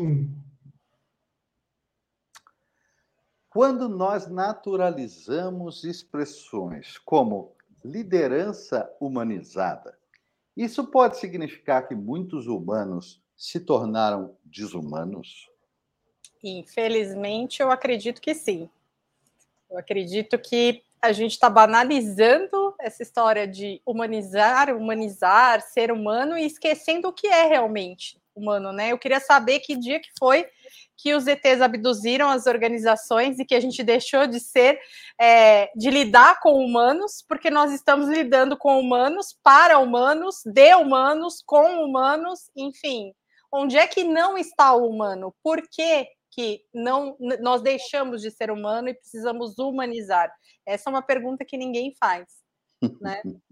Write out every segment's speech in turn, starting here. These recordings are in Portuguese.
1. Quando nós naturalizamos expressões como liderança humanizada, isso pode significar que muitos humanos se tornaram desumanos? Infelizmente, eu acredito que sim. Eu acredito que a gente está banalizando essa história de humanizar, humanizar, ser humano e esquecendo o que é realmente humano, né? Eu queria saber que dia que foi que os ETs abduziram as organizações e que a gente deixou de ser, é, de lidar com humanos, porque nós estamos lidando com humanos, para humanos, de humanos, com humanos, enfim. Onde é que não está o humano? Por que, que não nós deixamos de ser humano e precisamos humanizar? Essa é uma pergunta que ninguém faz, né?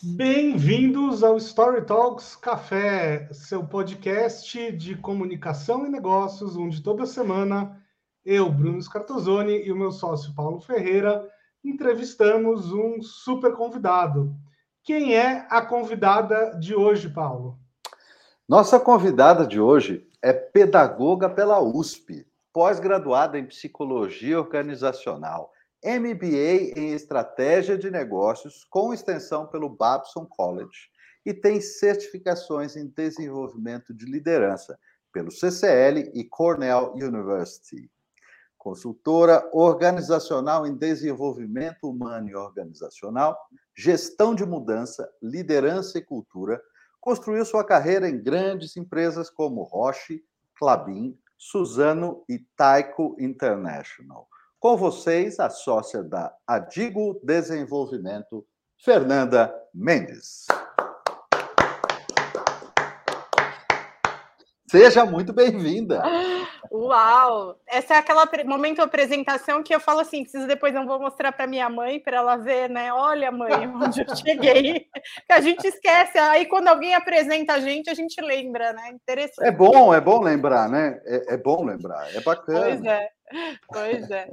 Bem-vindos ao Story Talks Café, seu podcast de comunicação e negócios, onde toda semana eu, Bruno Scartozoni e o meu sócio Paulo Ferreira entrevistamos um super convidado. Quem é a convidada de hoje, Paulo? Nossa convidada de hoje é pedagoga pela USP, pós-graduada em psicologia organizacional MBA em Estratégia de Negócios, com extensão pelo Babson College, e tem certificações em Desenvolvimento de Liderança pelo CCL e Cornell University. Consultora organizacional em desenvolvimento humano e organizacional, gestão de mudança, liderança e cultura, construiu sua carreira em grandes empresas como Roche, Clabin, Suzano e Taiko International. Com vocês, a sócia da Adigo Desenvolvimento, Fernanda Mendes. Seja muito bem-vinda. Uau! Essa é aquela momento apresentação que eu falo assim, preciso depois não vou mostrar para minha mãe para ela ver, né? Olha, mãe, onde eu cheguei. que a gente esquece. Aí quando alguém apresenta a gente, a gente lembra, né? Interessante. É bom, é bom lembrar, né? É, é bom lembrar, é bacana. Pois é. Pois é.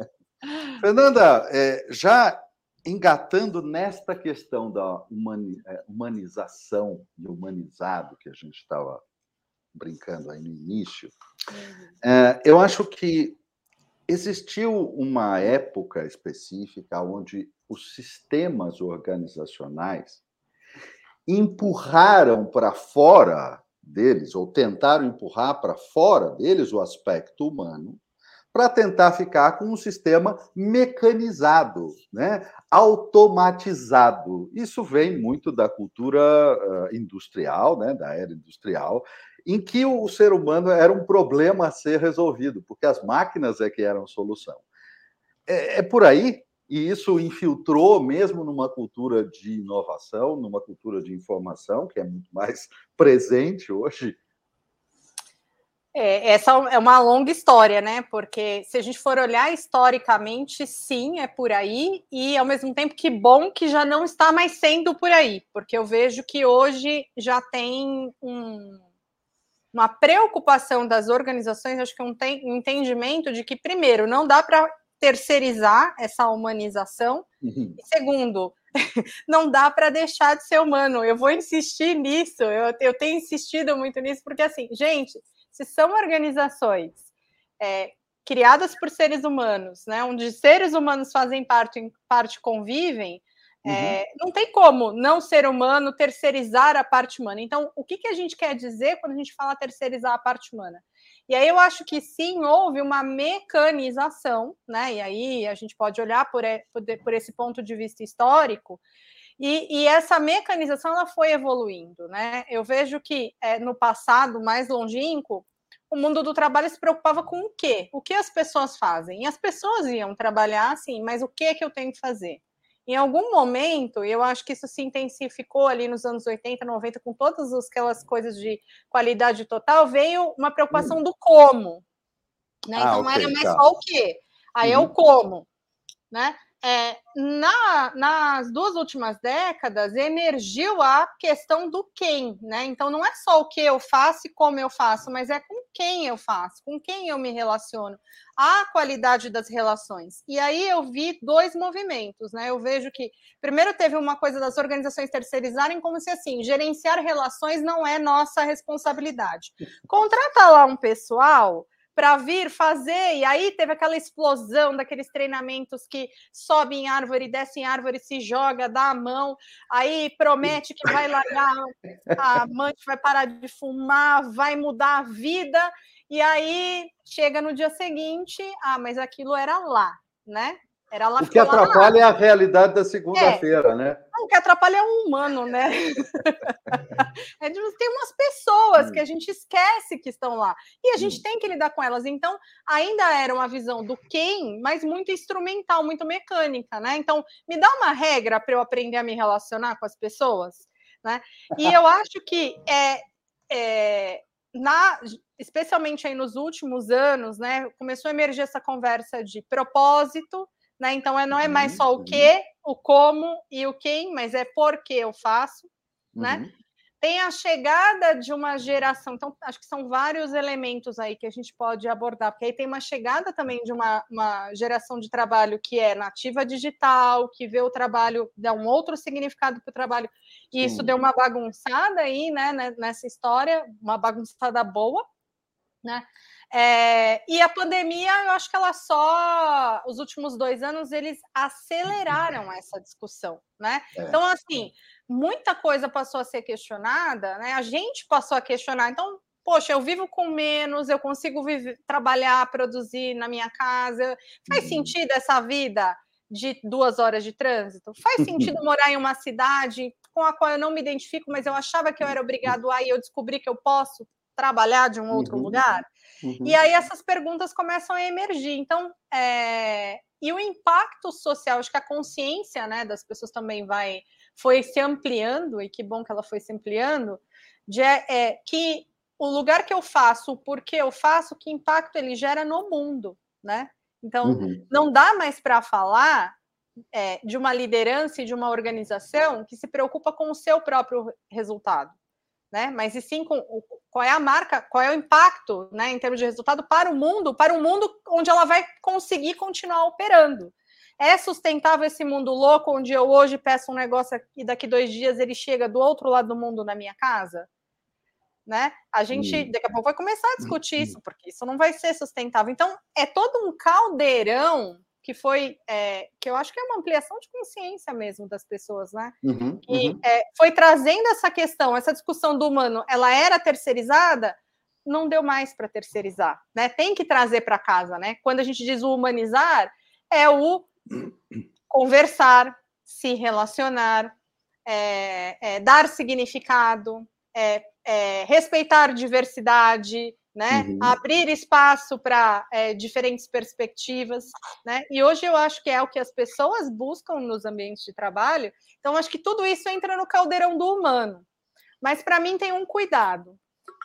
Fernanda, é, já engatando nesta questão da é, humanização e humanizado que a gente estava brincando aí no início, é, eu acho que existiu uma época específica onde os sistemas organizacionais empurraram para fora deles, ou tentaram empurrar para fora deles o aspecto humano, para tentar ficar com um sistema mecanizado, né? automatizado. Isso vem muito da cultura uh, industrial, né? da era industrial, em que o ser humano era um problema a ser resolvido, porque as máquinas é que eram solução. É, é por aí, e isso infiltrou mesmo numa cultura de inovação, numa cultura de informação, que é muito mais presente hoje é, essa é uma longa história, né? Porque se a gente for olhar historicamente, sim, é por aí, e ao mesmo tempo que bom que já não está mais sendo por aí, porque eu vejo que hoje já tem um, uma preocupação das organizações, acho que um, tem, um entendimento de que, primeiro, não dá para terceirizar essa humanização, uhum. e segundo, não dá para deixar de ser humano. Eu vou insistir nisso, eu, eu tenho insistido muito nisso, porque assim, gente se são organizações é, criadas por seres humanos, né, onde seres humanos fazem parte, parte convivem, é, uhum. é, não tem como não ser humano terceirizar a parte humana. Então, o que, que a gente quer dizer quando a gente fala terceirizar a parte humana? E aí eu acho que sim, houve uma mecanização, né? E aí a gente pode olhar por, por esse ponto de vista histórico, e, e, essa mecanização ela foi evoluindo, né? Eu vejo que é, no passado mais longínquo, o mundo do trabalho se preocupava com o quê? O que as pessoas fazem? E as pessoas iam trabalhar assim, mas o que é que eu tenho que fazer? Em algum momento, eu acho que isso se intensificou ali nos anos 80, 90, com todas aquelas coisas de qualidade total, veio uma preocupação do como. Né? Ah, então não okay, era mais tá. só o quê. Aí uhum. é o uhum. como. Né? É, na, nas duas últimas décadas emergiu a questão do quem, né? Então não é só o que eu faço e como eu faço, mas é com quem eu faço, com quem eu me relaciono, a qualidade das relações. E aí eu vi dois movimentos, né? Eu vejo que primeiro teve uma coisa das organizações terceirizarem como se assim, gerenciar relações não é nossa responsabilidade. Contrata lá um pessoal para vir fazer, e aí teve aquela explosão daqueles treinamentos que sobe em árvore, desce em árvore, se joga, dá a mão, aí promete que vai largar a amante, vai parar de fumar, vai mudar a vida, e aí chega no dia seguinte, ah, mas aquilo era lá, né? Era lá o que atrapalha é a realidade da segunda-feira, é. né? O que atrapalha é o humano, né? é, tem umas pessoas que a hum. gente esquece que estão lá. E a gente hum. tem que lidar com elas. Então, ainda era uma visão do quem, mas muito instrumental, muito mecânica, né? Então, me dá uma regra para eu aprender a me relacionar com as pessoas, né? E eu acho que é, é na, especialmente aí nos últimos anos, né, começou a emergir essa conversa de propósito, né? Então é, não é mais só o uhum. que, o como e o quem, mas é por que eu faço, né? Uhum. Tem a chegada de uma geração, então acho que são vários elementos aí que a gente pode abordar, porque aí tem uma chegada também de uma, uma geração de trabalho que é nativa digital, que vê o trabalho, dá um outro significado para o trabalho, e Sim. isso deu uma bagunçada aí, né, nessa história, uma bagunçada boa, né? É, e a pandemia, eu acho que ela só, os últimos dois anos, eles aceleraram essa discussão, né? É. Então, assim, muita coisa passou a ser questionada, né? A gente passou a questionar. Então, poxa, eu vivo com menos, eu consigo viver, trabalhar, produzir na minha casa. Faz uhum. sentido essa vida de duas horas de trânsito? Faz sentido morar em uma cidade com a qual eu não me identifico, mas eu achava que eu era obrigado a e eu descobri que eu posso trabalhar de um outro uhum. lugar? Uhum. E aí essas perguntas começam a emergir. Então, é... e o impacto social, acho que a consciência né, das pessoas também vai foi se ampliando, e que bom que ela foi se ampliando, de é, é que o lugar que eu faço, o porquê eu faço, que impacto ele gera no mundo, né? Então, uhum. não dá mais para falar é, de uma liderança e de uma organização que se preocupa com o seu próprio resultado né? Mas e sim com o, qual é a marca, qual é o impacto, né, em termos de resultado para o mundo, para o mundo onde ela vai conseguir continuar operando. É sustentável esse mundo louco onde eu hoje peço um negócio e daqui dois dias ele chega do outro lado do mundo na minha casa? Né? A gente daqui a pouco vai começar a discutir hum. isso, porque isso não vai ser sustentável. Então, é todo um caldeirão que foi é, que eu acho que é uma ampliação de consciência mesmo das pessoas, né? Uhum, e uhum. É, foi trazendo essa questão, essa discussão do humano, ela era terceirizada, não deu mais para terceirizar, né? Tem que trazer para casa, né? Quando a gente diz o humanizar, é o conversar, se relacionar, é, é dar significado, é, é, respeitar diversidade, né? Uhum. Abrir espaço para é, diferentes perspectivas, né? E hoje eu acho que é o que as pessoas buscam nos ambientes de trabalho. Então, acho que tudo isso entra no caldeirão do humano. Mas para mim tem um cuidado,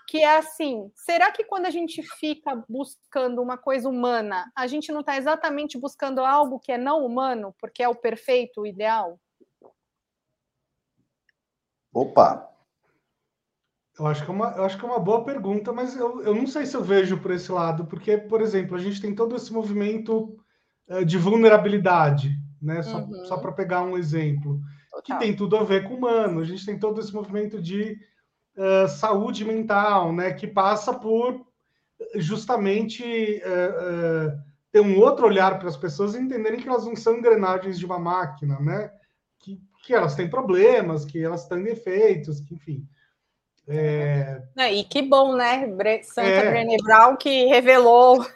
que é assim: será que quando a gente fica buscando uma coisa humana, a gente não está exatamente buscando algo que é não humano, porque é o perfeito, o ideal? Opa, eu acho que é uma, eu acho que é uma boa pergunta, mas eu, eu não sei se eu vejo por esse lado, porque, por exemplo, a gente tem todo esse movimento uh, de vulnerabilidade, né? Só, uhum. só para pegar um exemplo, Total. que tem tudo a ver com o humano. A gente tem todo esse movimento de uh, saúde mental, né? Que passa por justamente uh, ter um outro olhar para as pessoas entenderem que elas não são engrenagens de uma máquina, né? Que, que elas têm problemas, que elas têm defeitos, que, enfim. É... e que bom, né? Santa é... Brené Brown que revelou,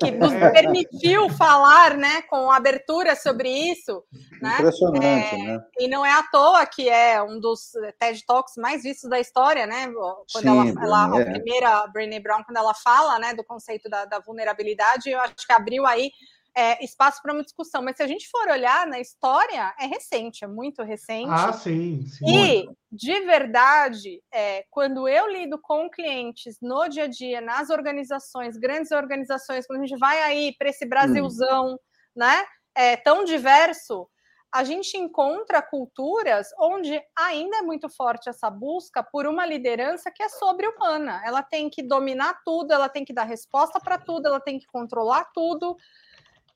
que nos é. permitiu falar, né, com abertura sobre isso. Né? Impressionante, é... né? E não é à toa que é um dos TED Talks mais vistos da história, né? Quando Sim, ela, ela a primeira Brené Brown, quando ela fala, né, do conceito da, da vulnerabilidade, eu acho que abriu aí é, espaço para uma discussão. Mas se a gente for olhar na história, é recente, é muito recente. Ah, sim. sim e, muito. de verdade, é, quando eu lido com clientes no dia a dia, nas organizações, grandes organizações, quando a gente vai aí para esse Brasilzão, hum. né? É, tão diverso, a gente encontra culturas onde ainda é muito forte essa busca por uma liderança que é sobre-humana. Ela tem que dominar tudo, ela tem que dar resposta para tudo, ela tem que controlar tudo.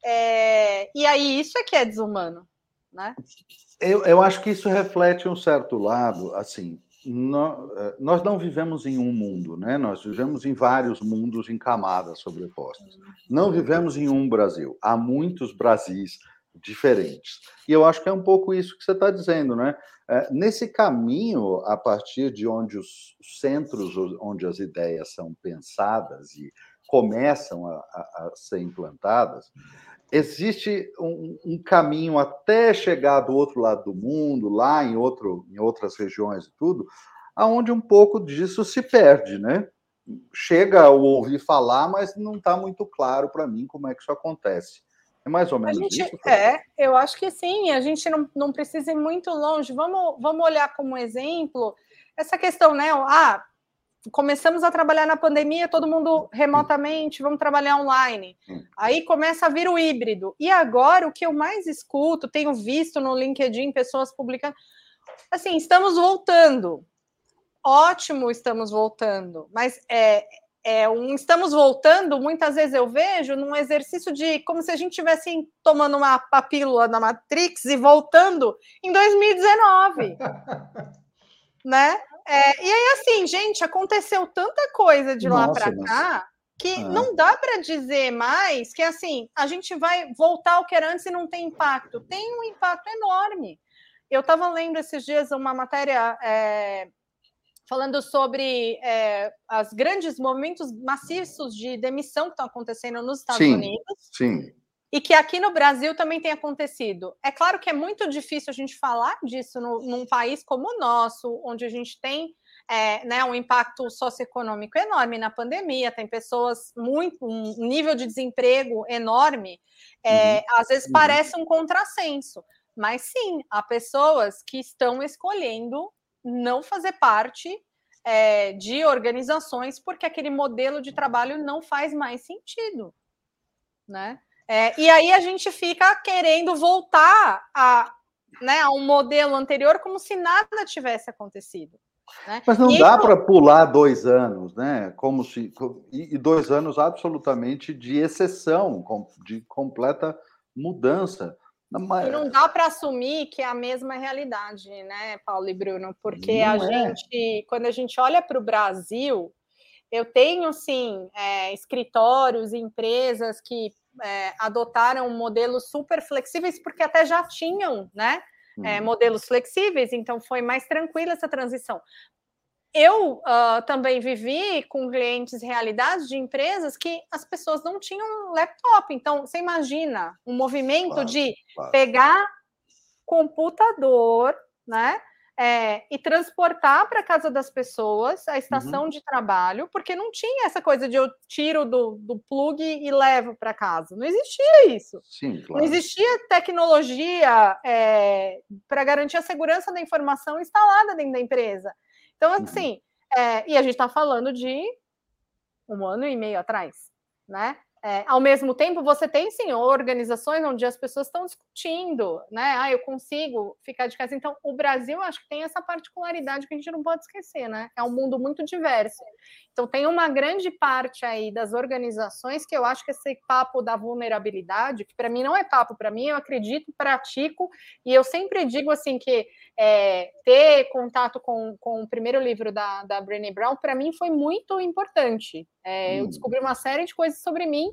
É... E aí isso é que é desumano, né? Eu, eu acho que isso reflete um certo lado, assim, eh, nós não vivemos em um mundo, né? Nós vivemos em vários mundos em camadas sobrepostas. Não vivemos em um Brasil. Há muitos Brasis diferentes. E eu acho que é um pouco isso que você está dizendo, né? É, nesse caminho, a partir de onde os centros, onde as ideias são pensadas e começam a, a, a ser implantadas, existe um, um, caminho até chegar do outro lado do mundo, lá em, outro, em outras regiões e tudo, aonde um pouco disso se perde, né? Chega a ouvir falar, mas não está muito claro para mim como é que isso acontece. É mais ou menos gente, isso? É, eu acho que sim. A gente não, não precisa ir muito longe. Vamos, vamos olhar como exemplo essa questão, né? Ah, começamos a trabalhar na pandemia, todo mundo remotamente, vamos trabalhar online. Aí começa a vir o híbrido. E agora, o que eu mais escuto, tenho visto no LinkedIn pessoas publicando, assim, estamos voltando. Ótimo, estamos voltando. Mas é, é um estamos voltando, muitas vezes eu vejo num exercício de como se a gente estivesse tomando uma pílula na Matrix e voltando em 2019. né? É, e aí, assim, gente, aconteceu tanta coisa de lá para cá que ah. não dá para dizer mais que assim a gente vai voltar ao que era antes e não tem impacto. Tem um impacto enorme. Eu estava lendo esses dias uma matéria é, falando sobre é, os grandes movimentos maciços de demissão que estão acontecendo nos Estados sim, Unidos. Sim. E que aqui no Brasil também tem acontecido. É claro que é muito difícil a gente falar disso no, num país como o nosso, onde a gente tem é, né, um impacto socioeconômico enorme na pandemia, tem pessoas muito, um nível de desemprego enorme. É, uhum. Às vezes uhum. parece um contrassenso, mas sim, há pessoas que estão escolhendo não fazer parte é, de organizações porque aquele modelo de trabalho não faz mais sentido, né? É, e aí a gente fica querendo voltar a, né, a um modelo anterior como se nada tivesse acontecido. Né? Mas não e dá para pular dois anos, né? Como se e dois anos absolutamente de exceção, de completa mudança. E não dá para assumir que é a mesma realidade, né, Paulo e Bruno? Porque não a é. gente, quando a gente olha para o Brasil, eu tenho sim é, escritórios, empresas que é, adotaram modelos super flexíveis, porque até já tinham, né? É, uhum. modelos flexíveis, então foi mais tranquila essa transição eu uh, também vivi com clientes realidades de empresas que as pessoas não tinham laptop. Então, você imagina um movimento claro, de claro. pegar computador, né? É, e transportar para casa das pessoas a estação uhum. de trabalho, porque não tinha essa coisa de eu tiro do, do plug e levo para casa. Não existia isso. Sim, claro. Não existia tecnologia é, para garantir a segurança da informação instalada dentro da empresa. Então, uhum. assim, é, e a gente está falando de um ano e meio atrás, né? É, ao mesmo tempo, você tem sim organizações onde as pessoas estão discutindo, né? Ah, eu consigo ficar de casa. Então, o Brasil acho que tem essa particularidade que a gente não pode esquecer, né? É um mundo muito diverso. Então, tem uma grande parte aí das organizações que eu acho que esse papo da vulnerabilidade, que para mim não é papo, para mim eu acredito, pratico, e eu sempre digo assim que é, ter contato com, com o primeiro livro da, da Brené Brown, para mim foi muito importante. É, hum. Eu descobri uma série de coisas sobre mim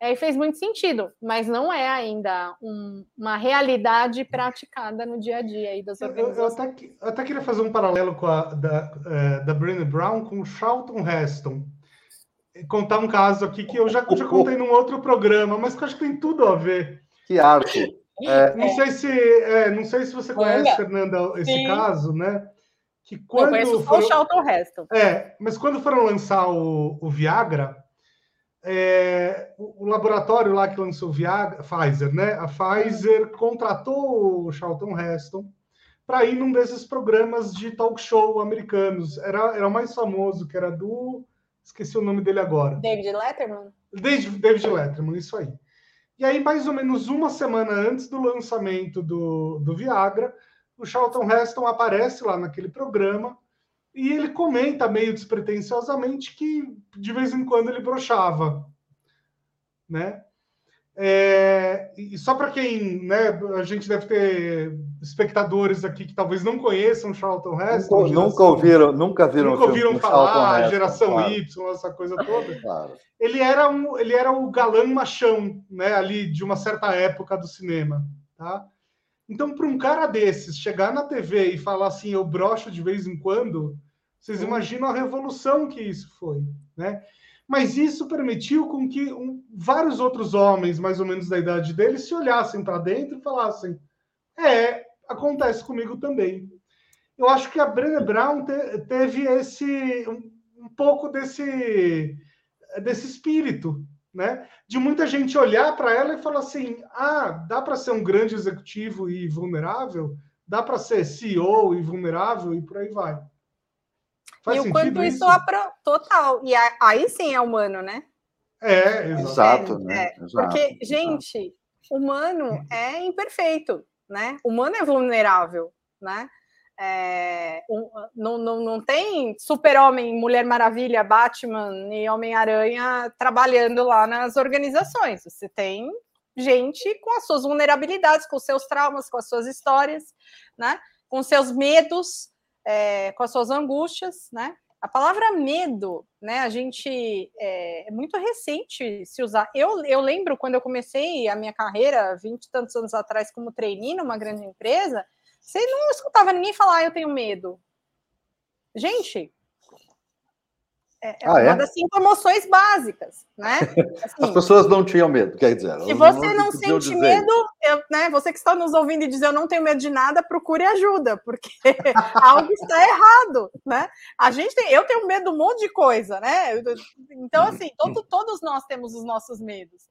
é, e fez muito sentido, mas não é ainda um, uma realidade praticada no dia a dia aí das organizações. Eu, eu, até, eu até, queria fazer um paralelo com a da, é, da Brené Brown com o Charlton Heston. Contar um caso aqui que eu já, já contei num outro programa, mas que eu acho que tem tudo a ver. Que arco! É, não sei se é, não sei se você conhece, Olha. Fernanda, esse Sim. caso, né? Que quando conheço foram, só o Charlton Heston. É, mas quando foram lançar o, o Viagra, é, o, o, laboratório lá que lançou o Viagra, Pfizer, né? A Pfizer contratou o Charlton Heston para ir num desses programas de talk show americanos. Era, era o mais famoso, que era do. Esqueci o nome dele agora. David Letterman? David, David Letterman, isso aí. E aí, mais ou menos uma semana antes do lançamento do, do Viagra, o Charlton Heston aparece lá naquele programa e ele comenta meio despretensiosamente que de vez em quando ele brochava, né? É, e só para quem, né, a gente deve ter espectadores aqui que talvez não conheçam Charlton Heston. Nunca, geração, nunca ouviram, nunca viram, nunca ouviram falar, geração claro. Y, essa coisa toda. Claro. Ele era um, ele era o galã machão, né, ali de uma certa época do cinema, tá? Então, para um cara desses chegar na TV e falar assim, eu brocho de vez em quando, vocês imaginam a revolução que isso foi, né? Mas isso permitiu com que um, vários outros homens, mais ou menos da idade dele, se olhassem para dentro e falassem: é, acontece comigo também. Eu acho que a Brené Brown te, teve esse um, um, pouco desse desse espírito, né? De muita gente olhar para ela e falar assim: ah, dá para ser um grande executivo e vulnerável, dá para ser CEO e vulnerável e por aí vai. Faz e o quanto isso, isso apro... total. E aí sim é humano, né? É, exato. É, né? É, porque, gente, humano é imperfeito, né? Humano é vulnerável, né? É, um, não, não, não tem super-homem, Mulher Maravilha, Batman e Homem-Aranha trabalhando lá nas organizações. Você tem gente com as suas vulnerabilidades, com seus traumas, com as suas histórias, né? com seus medos, é, com as suas angústias, né? A palavra medo, né? A gente é, é, muito recente se usar. Eu, eu lembro quando eu comecei a minha carreira, vinte e tantos anos atrás, como trainee numa grande empresa, você não escutava ninguém falar, ah, eu tenho medo. Gente, é, é, ah, uma é? das cinco emoções básicas, né? Assim, As pessoas não tinham medo, quer dizer. Se você não, não sente medo, eu, né, você que está nos ouvindo e diz eu não tenho medo de nada, procure ajuda, porque algo está errado, né? A gente tem, eu tenho medo de um monte de coisa, né? Então, assim, todo, todos nós temos os nossos medos.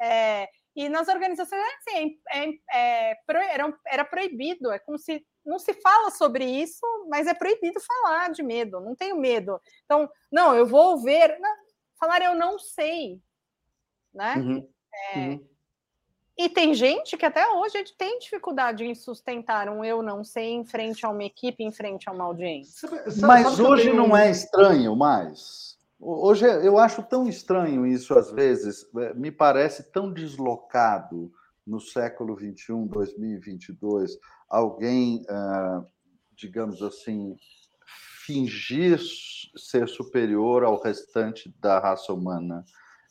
É, e nas organizações, assim, é, é, é era, era proibido, é como se não se fala sobre isso, mas é proibido falar de medo, não tenho medo. Então, não, eu vou ver, não, falar eu não sei, né? Uhum. É, uhum. E tem gente que até hoje tem dificuldade em sustentar um eu não sei em frente a uma equipe, em frente a uma audiência. Mas hoje não é estranho mais. Hoje eu acho tão estranho isso às vezes, é, me parece tão deslocado no século 21, 2022 alguém, uh, digamos assim, fingir ser superior ao restante da raça humana.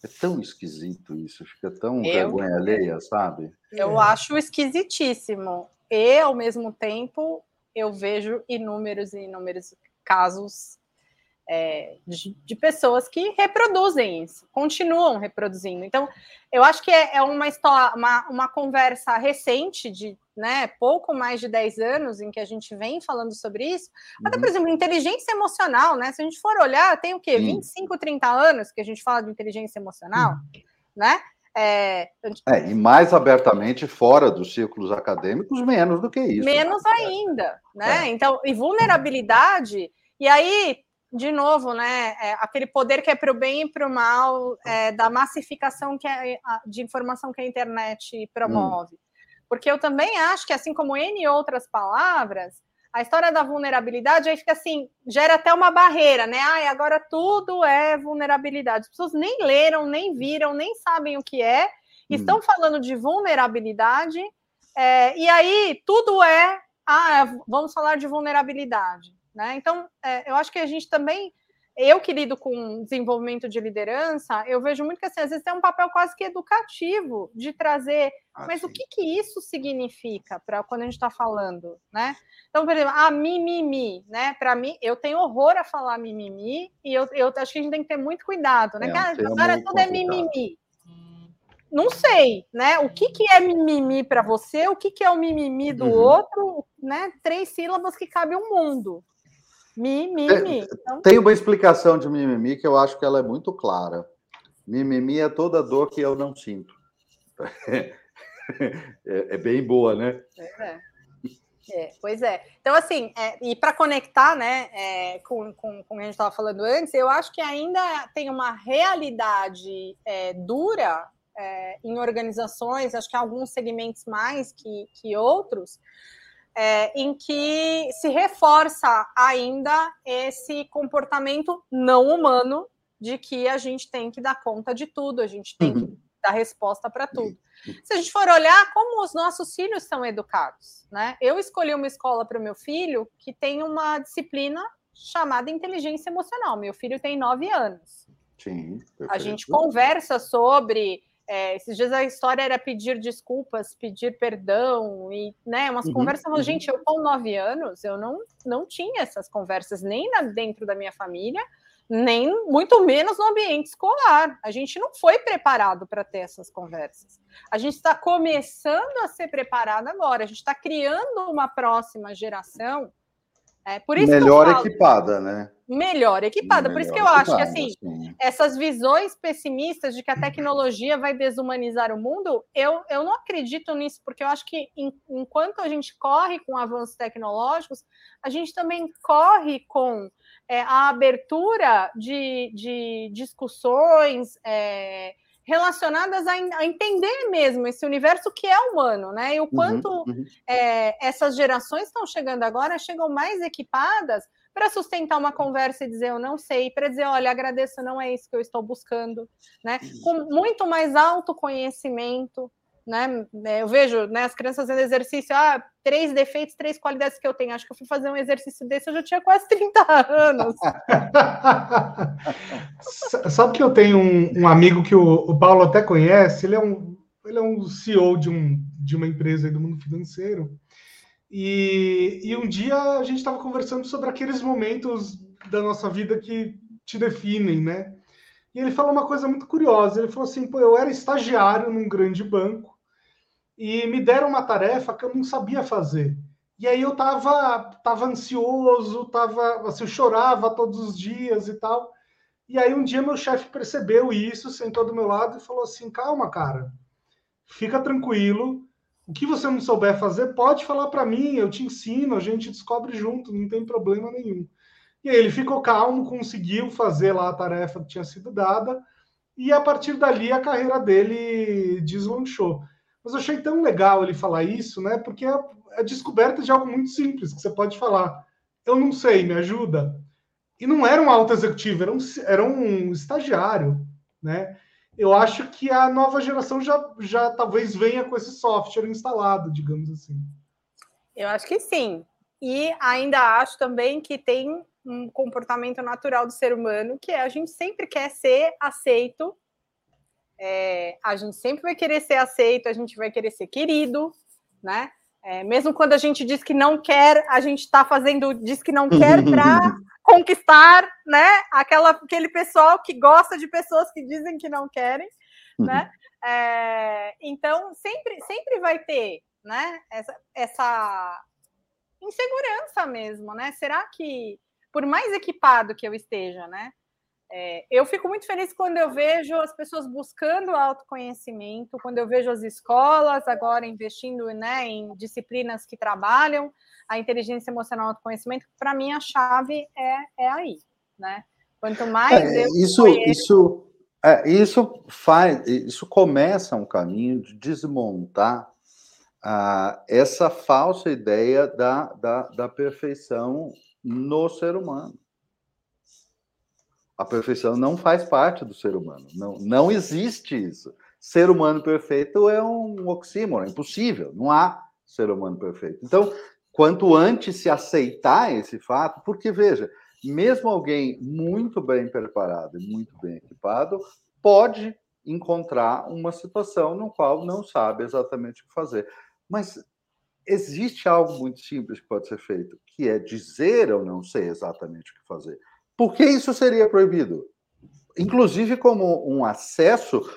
É tão esquisito isso, fica tão eu, vergonha alheia, sabe? Eu é. acho esquisitíssimo. E, ao mesmo tempo, eu vejo inúmeros e inúmeros casos é, de, de, pessoas que reproduzem isso, continuam reproduzindo. Então, eu acho que é, é uma, história, uma, uma conversa recente de né, pouco mais de 10 anos em que a gente vem falando sobre isso. Uhum. Até, por exemplo, inteligência emocional, né? Se a gente for olhar, tem o quê? Sim. 25, 30 anos que a gente fala de inteligência emocional, uhum. né? É, é, e mais abertamente fora dos círculos acadêmicos, menos do que isso. Menos né? ainda, né? É. Então, e vulnerabilidade, e aí de novo, né, é, aquele poder que é para o bem e para o mal, é, da massificação que é, de informação que a internet promove. Hum. Porque eu também acho que, assim como N outras palavras, a história da vulnerabilidade aí fica assim, gera até uma barreira, né? Ai, agora tudo é vulnerabilidade. As pessoas nem leram, nem viram, nem sabem o que é, hum. estão falando de vulnerabilidade, é, e aí tudo é, ah, vamos falar de vulnerabilidade. Né? Então, é, eu acho que a gente também, eu que lido com desenvolvimento de liderança, eu vejo muito que assim, às vezes é um papel quase que educativo de trazer, ah, mas sim. o que, que isso significa para quando a gente está falando, né? Então, por exemplo, a ah, mimimi, né? Para mim, eu tenho horror a falar mimimi, e eu, eu acho que a gente tem que ter muito cuidado, né? É, Cara, agora tudo é mimimi não sei, né? O que, que é mimimi para você, o que, que é o mimimi do uhum. outro, né? Três sílabas que cabe um mundo. Mimimi. Então... Tem uma explicação de mimimi que eu acho que ela é muito clara. Mimimi é toda dor que eu não sinto. É, é bem boa, né? É. É, pois é. Então, assim, é, e para conectar né, é, com, com, com o que a gente estava falando antes, eu acho que ainda tem uma realidade é, dura é, em organizações, acho que alguns segmentos mais que, que outros, é, em que se reforça ainda esse comportamento não humano de que a gente tem que dar conta de tudo, a gente tem que uhum. dar resposta para tudo. Se a gente for olhar como os nossos filhos são educados, né? Eu escolhi uma escola para o meu filho que tem uma disciplina chamada inteligência emocional. Meu filho tem nove anos. Sim. A gente conversa sobre é, esses dias a história era pedir desculpas, pedir perdão, e né, umas uhum, conversas. Uhum. Gente, eu com nove anos, eu não, não tinha essas conversas nem na, dentro da minha família, nem muito menos no ambiente escolar. A gente não foi preparado para ter essas conversas. A gente está começando a ser preparado agora, a gente está criando uma próxima geração é, por isso melhor falo, equipada, né? Melhor equipada. Melhor por isso que eu equipada, acho que assim, sim. essas visões pessimistas de que a tecnologia vai desumanizar o mundo, eu, eu não acredito nisso, porque eu acho que em, enquanto a gente corre com avanços tecnológicos, a gente também corre com é, a abertura de, de discussões. É, relacionadas a, a, entender mesmo esse universo que é humano, né? E o uhum, quanto uhum, uhum. É, essas gerações estão chegando agora, chegam mais equipadas para sustentar uma conversa e dizer eu não sei, para dizer, olha, agradeço, não é isso que eu estou buscando, né? Com muito mais autoconhecimento, né? É, eu vejo né, as crianças fazendo exercício, ah, três defeitos, três qualidades que eu tenho. Acho que eu fui fazer um exercício desse, eu já tinha quase 30 anos. Sabe que eu tenho um, um amigo que o, o, Paulo até conhece, ele é um, ele é um CEO de, um, de uma empresa do mundo financeiro. E, e um dia a gente estava conversando sobre aqueles momentos da nossa vida que te definem, né? E ele falou uma coisa muito curiosa. Ele falou assim: pô, eu era estagiário num grande banco e me deram uma tarefa que eu não sabia fazer. E aí eu tava, tava ansioso, tava, assim, eu chorava todos os dias e tal. E aí um dia meu chefe percebeu isso, sentou do meu lado e falou assim: "Calma, cara. Fica tranquilo. O que você não souber fazer, pode falar para mim, eu te ensino, a gente descobre junto, não tem problema nenhum". E aí ele ficou calmo, conseguiu fazer lá a tarefa que tinha sido dada, e a partir dali a carreira dele deslanchou. Mas eu achei tão legal ele falar isso, né? Porque é a descoberta de algo muito simples, que você pode falar. Eu não sei, me ajuda. E não era um alto executivo, era um, era um estagiário, né? Eu acho que a nova geração já, já talvez venha com esse software instalado, digamos assim. Eu acho que sim. E ainda acho também que tem um comportamento natural do ser humano, que é a gente sempre quer ser aceito é, a gente sempre vai querer ser aceito, a gente vai querer ser querido, né? É, mesmo quando a gente diz que não quer, a gente está fazendo, diz que não quer para conquistar, né? Aquela, aquele pessoal que gosta de pessoas que dizem que não querem, uhum. né? É, então sempre, sempre vai ter, né? Essa, essa insegurança mesmo, né? Será que por mais equipado que eu esteja, né? É, eu fico muito feliz quando eu vejo as pessoas buscando autoconhecimento, quando eu vejo as escolas agora investindo né, em disciplinas que trabalham a inteligência emocional e autoconhecimento. Para mim, a chave é, é aí. Né? Quanto mais é, isso, conheço... isso, é, isso faz, isso começa um caminho de desmontar ah, essa falsa ideia da, da, da perfeição no ser humano. A perfeição não faz parte do ser humano. Não, não existe isso. Ser humano perfeito é um oxímoron, é impossível. Não há ser humano perfeito. Então, quanto antes se aceitar esse fato, porque veja, mesmo alguém muito bem preparado e muito bem equipado pode encontrar uma situação no qual não sabe exatamente o que fazer. Mas existe algo muito simples que pode ser feito, que é dizer eu não sei exatamente o que fazer. Por que isso seria proibido? Inclusive como um acesso,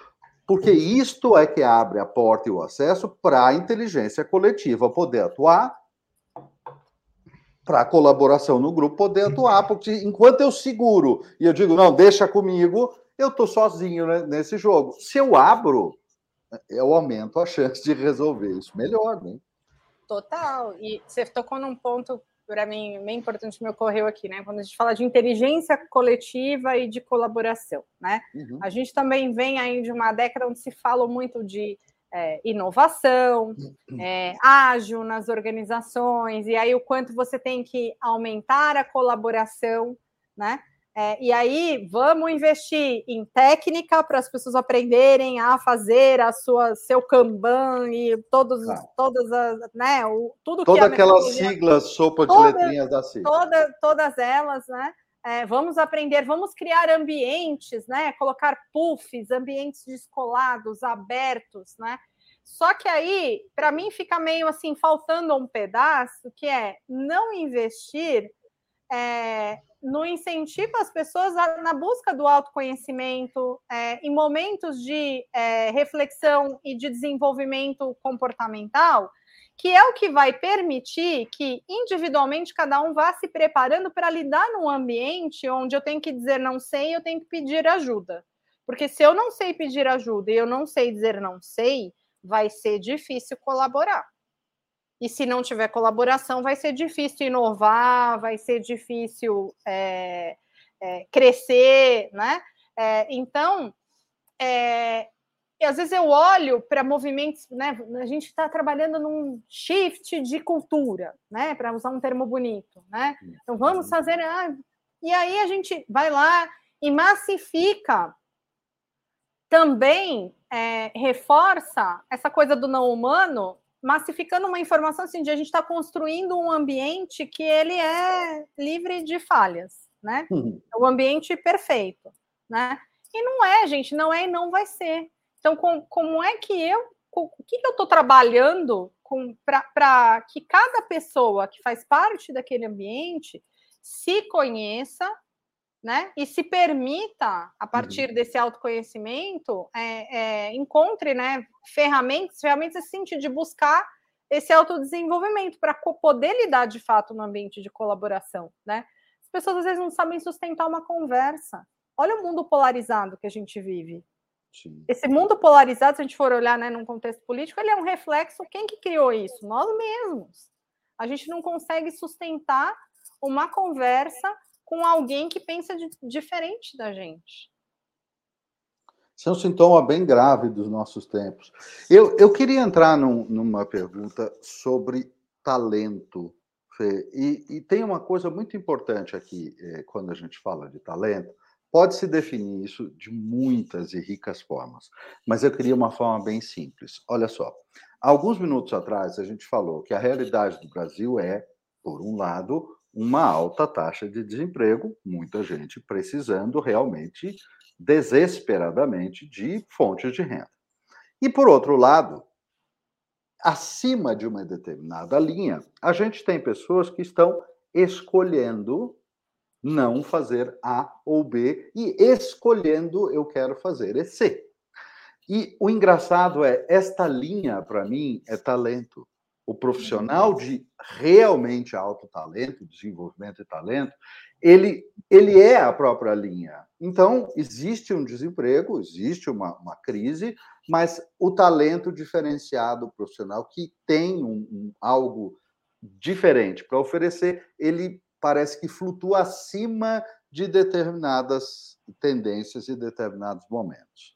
porque isto é que abre a porta e o acesso para a inteligência coletiva poder atuar, para a colaboração no grupo poder atuar, porque enquanto eu seguro e eu digo, não, deixa comigo, eu estou sozinho nesse jogo. Se eu abro, eu aumento a chance de resolver isso melhor, né? Total. E você tocou num ponto para mim, bem importante me ocorreu aqui, né? Quando a gente fala de inteligência coletiva e de colaboração, né? Uhum. A gente também vem aí de uma década onde se fala muito de é, inovação, é, ágil nas organizações, e aí o quanto você tem que aumentar a colaboração, né? É, e aí, vamos investir em técnica para as pessoas aprenderem a fazer a sua seu Kanban e todos, tá. todas as, né, o, tudo Toda que aquelas siglas, sopa de toda, letrinhas da sigla. Toda, todas elas, né? É, vamos aprender, vamos criar ambientes, né? Colocar puffs, ambientes descolados, abertos, né? Só que aí, para mim, fica meio assim, faltando um pedaço, que é não investir é, no incentivo às pessoas a, na busca do autoconhecimento, é, em momentos de é, reflexão e de desenvolvimento comportamental, que é o que vai permitir que individualmente cada um vá se preparando para lidar num ambiente onde eu tenho que dizer não sei, eu tenho que pedir ajuda. Porque se eu não sei pedir ajuda e eu não sei dizer não sei, vai ser difícil colaborar. E se não tiver colaboração, vai ser difícil inovar, vai ser difícil é, é, crescer, né? É, então, é, às vezes eu olho para movimentos, né? A gente está trabalhando num shift de cultura, né? Para usar um termo bonito, né? Então vamos fazer. Ah, e aí a gente vai lá e massifica também é, reforça essa coisa do não humano massificando uma informação assim de a gente está construindo um ambiente que ele é livre de falhas, né? Uhum. É o ambiente perfeito, né? E não é, gente, não é e não vai ser. Então, com, como é que eu, com, o que, que eu estou trabalhando para que cada pessoa que faz parte daquele ambiente se conheça, né? E se permita, a partir uhum. desse autoconhecimento, é, é, encontre né, ferramentas, ferramentas assim, de buscar esse autodesenvolvimento para poder lidar de fato no ambiente de colaboração, né? As pessoas às vezes não sabem sustentar uma conversa. Olha o mundo polarizado que a gente vive. Sim. Esse mundo polarizado, se a gente for olhar né, num contexto político, ele é um reflexo. Quem que criou isso? Nós mesmos. A gente não consegue sustentar uma conversa com alguém que pensa de, diferente da gente. Isso é um sintoma bem grave dos nossos tempos. Eu, eu queria entrar num, numa pergunta sobre talento, Fê. E, e, tem uma coisa muito importante aqui, é, quando a gente fala de talento. Pode-se definir isso de muitas e ricas formas, mas eu queria uma forma bem simples. Olha só, alguns minutos atrás a gente falou que a realidade do Brasil é, por um lado, uma alta taxa de desemprego, muita gente precisando realmente, desesperadamente, de fontes de renda. E, por outro lado, acima de uma determinada linha, a gente tem pessoas que estão escolhendo não fazer A ou B e escolhendo eu quero fazer é C. E o engraçado é, esta linha, para mim, é talento o profissional de realmente alto talento, desenvolvimento de talento, ele, ele é a própria linha. Então, existe um desemprego, existe uma, uma crise, mas o talento diferenciado profissional que tem um, um algo diferente para oferecer, ele parece que flutua acima de determinadas tendências e determinados momentos.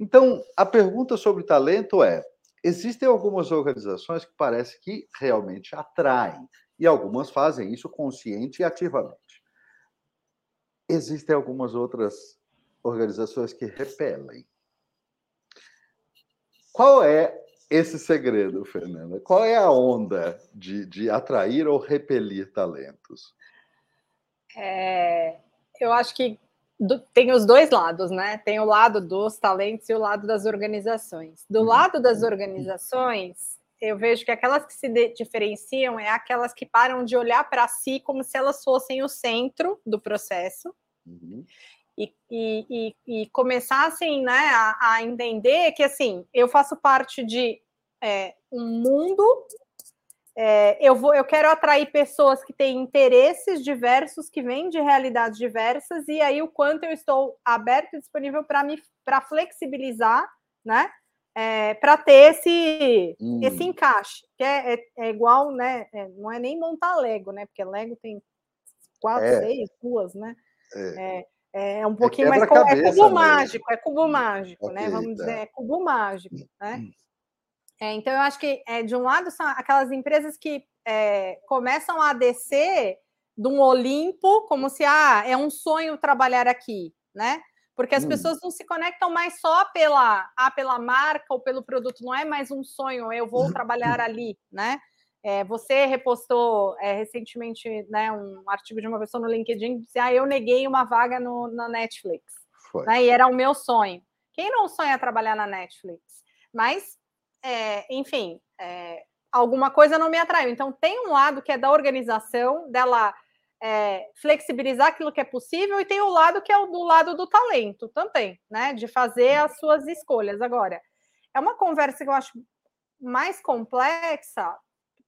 Então, a pergunta sobre talento é: Existem algumas organizações que parece que realmente atraem, e algumas fazem isso consciente e ativamente. Existem algumas outras organizações que repelem. Qual é esse segredo, Fernanda? Qual é a onda de, de atrair ou repelir talentos? É, eu acho que do, tem os dois lados, né? Tem o lado dos talentos e o lado das organizações. Do uhum. lado das organizações, eu vejo que aquelas que se diferenciam é aquelas que param de olhar para si como se elas fossem o centro do processo. Uhum. E, e, e, começassem né, a, a, entender que assim eu faço parte de é, um mundo é, eu, vou, eu quero atrair pessoas que têm interesses diversos, que vêm de realidades diversas, e aí o quanto eu estou aberto e disponível para me para flexibilizar, né? é, para ter esse, hum. esse encaixe, que é, é, é igual, né? É, não é nem montar Lego, né? Porque Lego tem quatro, é. seis, duas, né? É, é, um pouquinho mais. É cubo mágico, é cubo mágico, okay, né? Vamos tá. dizer, é cubo mágico, né? Hum. Então, eu acho que, é, de um lado, são aquelas empresas que começam a descer de um Olimpo, como se ah, é um sonho trabalhar aqui, né? Porque as hum. pessoas não se conectam mais só pela, ah, pela marca ou pelo produto, não é mais um sonho, eu vou trabalhar ali, né? É, você repostou é, recentemente né, um artigo de uma pessoa no LinkedIn que dizia: ah, eu neguei uma vaga no, na Netflix. Né, e era o meu sonho. Quem não sonha trabalhar na Netflix? Mas, é, enfim, é, alguma coisa não me atrai. Então, tem um lado que é da organização, dela é, flexibilizar aquilo que é possível, e tem o lado que é o do lado do talento também, né? De fazer as suas escolhas. Agora, é uma conversa que eu acho mais complexa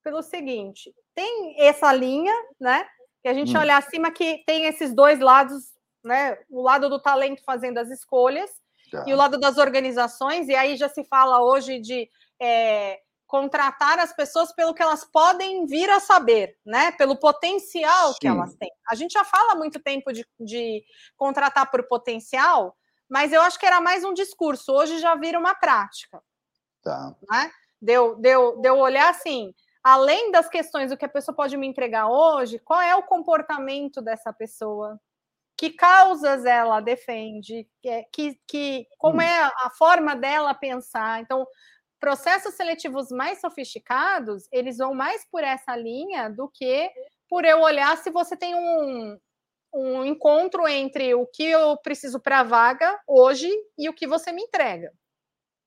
pelo seguinte: tem essa linha, né? Que a gente hum. olha acima que tem esses dois lados, né? O lado do talento fazendo as escolhas tá. e o lado das organizações, e aí já se fala hoje de é, contratar as pessoas pelo que elas podem vir a saber, né? Pelo potencial Sim. que elas têm. A gente já fala há muito tempo de, de contratar por potencial, mas eu acho que era mais um discurso. Hoje já vira uma prática. Tá. Né? Deu, deu, deu olhar assim, além das questões do que a pessoa pode me entregar hoje, qual é o comportamento dessa pessoa? Que causas ela defende? Que, que, como hum. é a forma dela pensar? Então, processos seletivos mais sofisticados, eles vão mais por essa linha do que por eu olhar se você tem um, um encontro entre o que eu preciso para a vaga hoje e o que você me entrega.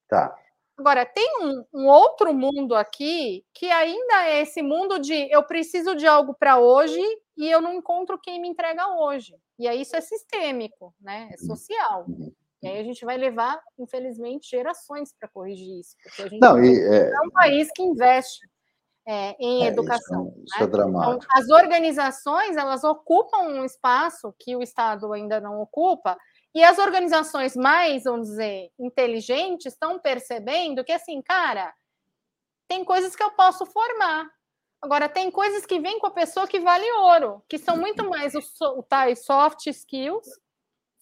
Tá. Agora, tem um, um, outro mundo aqui que ainda é esse mundo de eu preciso de algo para hoje e eu não encontro quem me entrega hoje. E aí isso é sistêmico, né? É uhum. social. Uhum. E aí a gente vai levar, infelizmente, gerações para corrigir isso, porque a gente não, e, é... é um país que investe é, em é, educação. Isso, isso é né? é dramático. Então, as organizações elas ocupam um espaço que o Estado ainda não ocupa, e as organizações mais, vamos dizer, inteligentes estão percebendo que, assim, cara, tem coisas que eu posso formar. Agora, tem coisas que vêm com a pessoa que vale ouro, que são muito mais os tais soft skills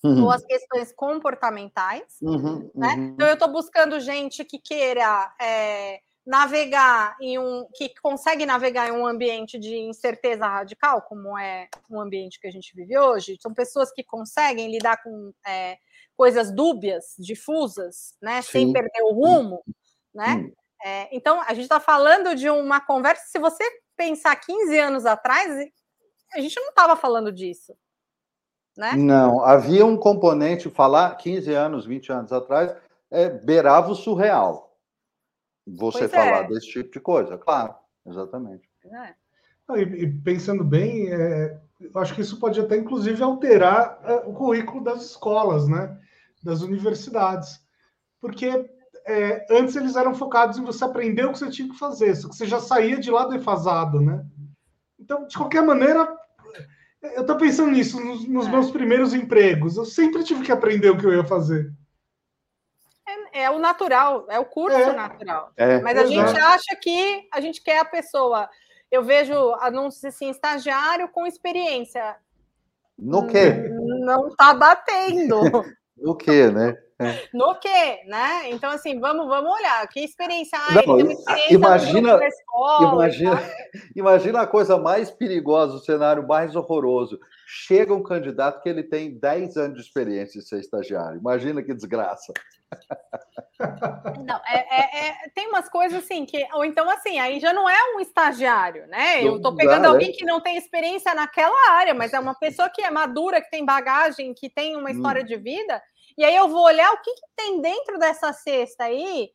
uhum. ou as questões comportamentais. Uhum, né? Uhum. Então, eu estou buscando gente que queira é, navegar em um. que consegue navegar em um ambiente de incerteza radical, como é o ambiente que a gente vive hoje. São pessoas que conseguem lidar com é, coisas dúbias, difusas, né? sem perder o rumo. Né? É, então, a gente está falando de uma conversa. Se você pensar 15 anos atrás, a gente não estava falando disso né? Não, havia um componente, falar 15 anos, 20 anos atrás, é, beirava o surreal. Você pois falar é. desse tipo de coisa, claro, exatamente. É. E, pensando bem, é, eu acho que isso pode até, inclusive, alterar é, o currículo das escolas, né? Das universidades. Porque é, antes eles eram focados em você aprender o que você tinha que fazer, só que você já saía de lá defasado, né? Então, de qualquer maneira, eu estou pensando nisso nos, nos é. meus primeiros empregos. Eu sempre tive que aprender o que eu ia fazer. É, é o natural, é o curso é. natural. É. Mas a gente acha que a gente quer a pessoa. Eu vejo anúncios assim, estagiário com experiência. No quê? Não está batendo. no quê, né? É. No quê, né? Então, assim, vamos, vamos olhar. Que experiência? Ah, Não, experiência imagina, imagina, imagina a coisa mais perigosa, o cenário mais horroroso. Chega um candidato que ele tem 10 anos de experiência de ser estagiário. Imagina que desgraça. Não, é, é, é, tem umas coisas assim que. Ou então, assim, aí já não é um estagiário, né? Eu estou pegando alguém né? que não tem experiência naquela área, mas é uma pessoa que é madura, que tem bagagem, que tem uma história hum. de vida e aí eu vou olhar o que, que tem dentro dessa cesta aí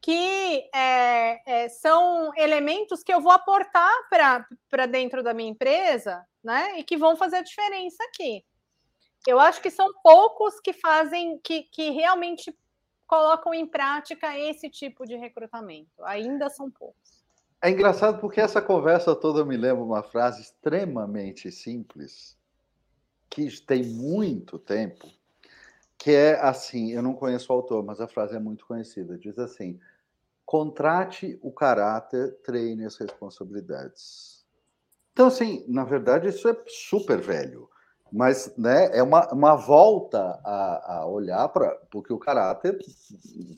que é, é, são elementos que eu vou aportar para dentro da minha empresa, né? E que vão fazer a diferença aqui. Eu acho que são poucos que fazem, que, que realmente colocam em prática esse tipo de recrutamento. Ainda são poucos. É engraçado porque essa conversa toda me lembra uma frase extremamente simples, que tem muito tempo, que é assim, eu não conheço o autor, mas a frase é muito conhecida. Diz assim: contrate o caráter, treine as responsabilidades. Então, assim, na verdade, isso é super velho, mas né, é uma, uma volta a, a olhar para. Porque o caráter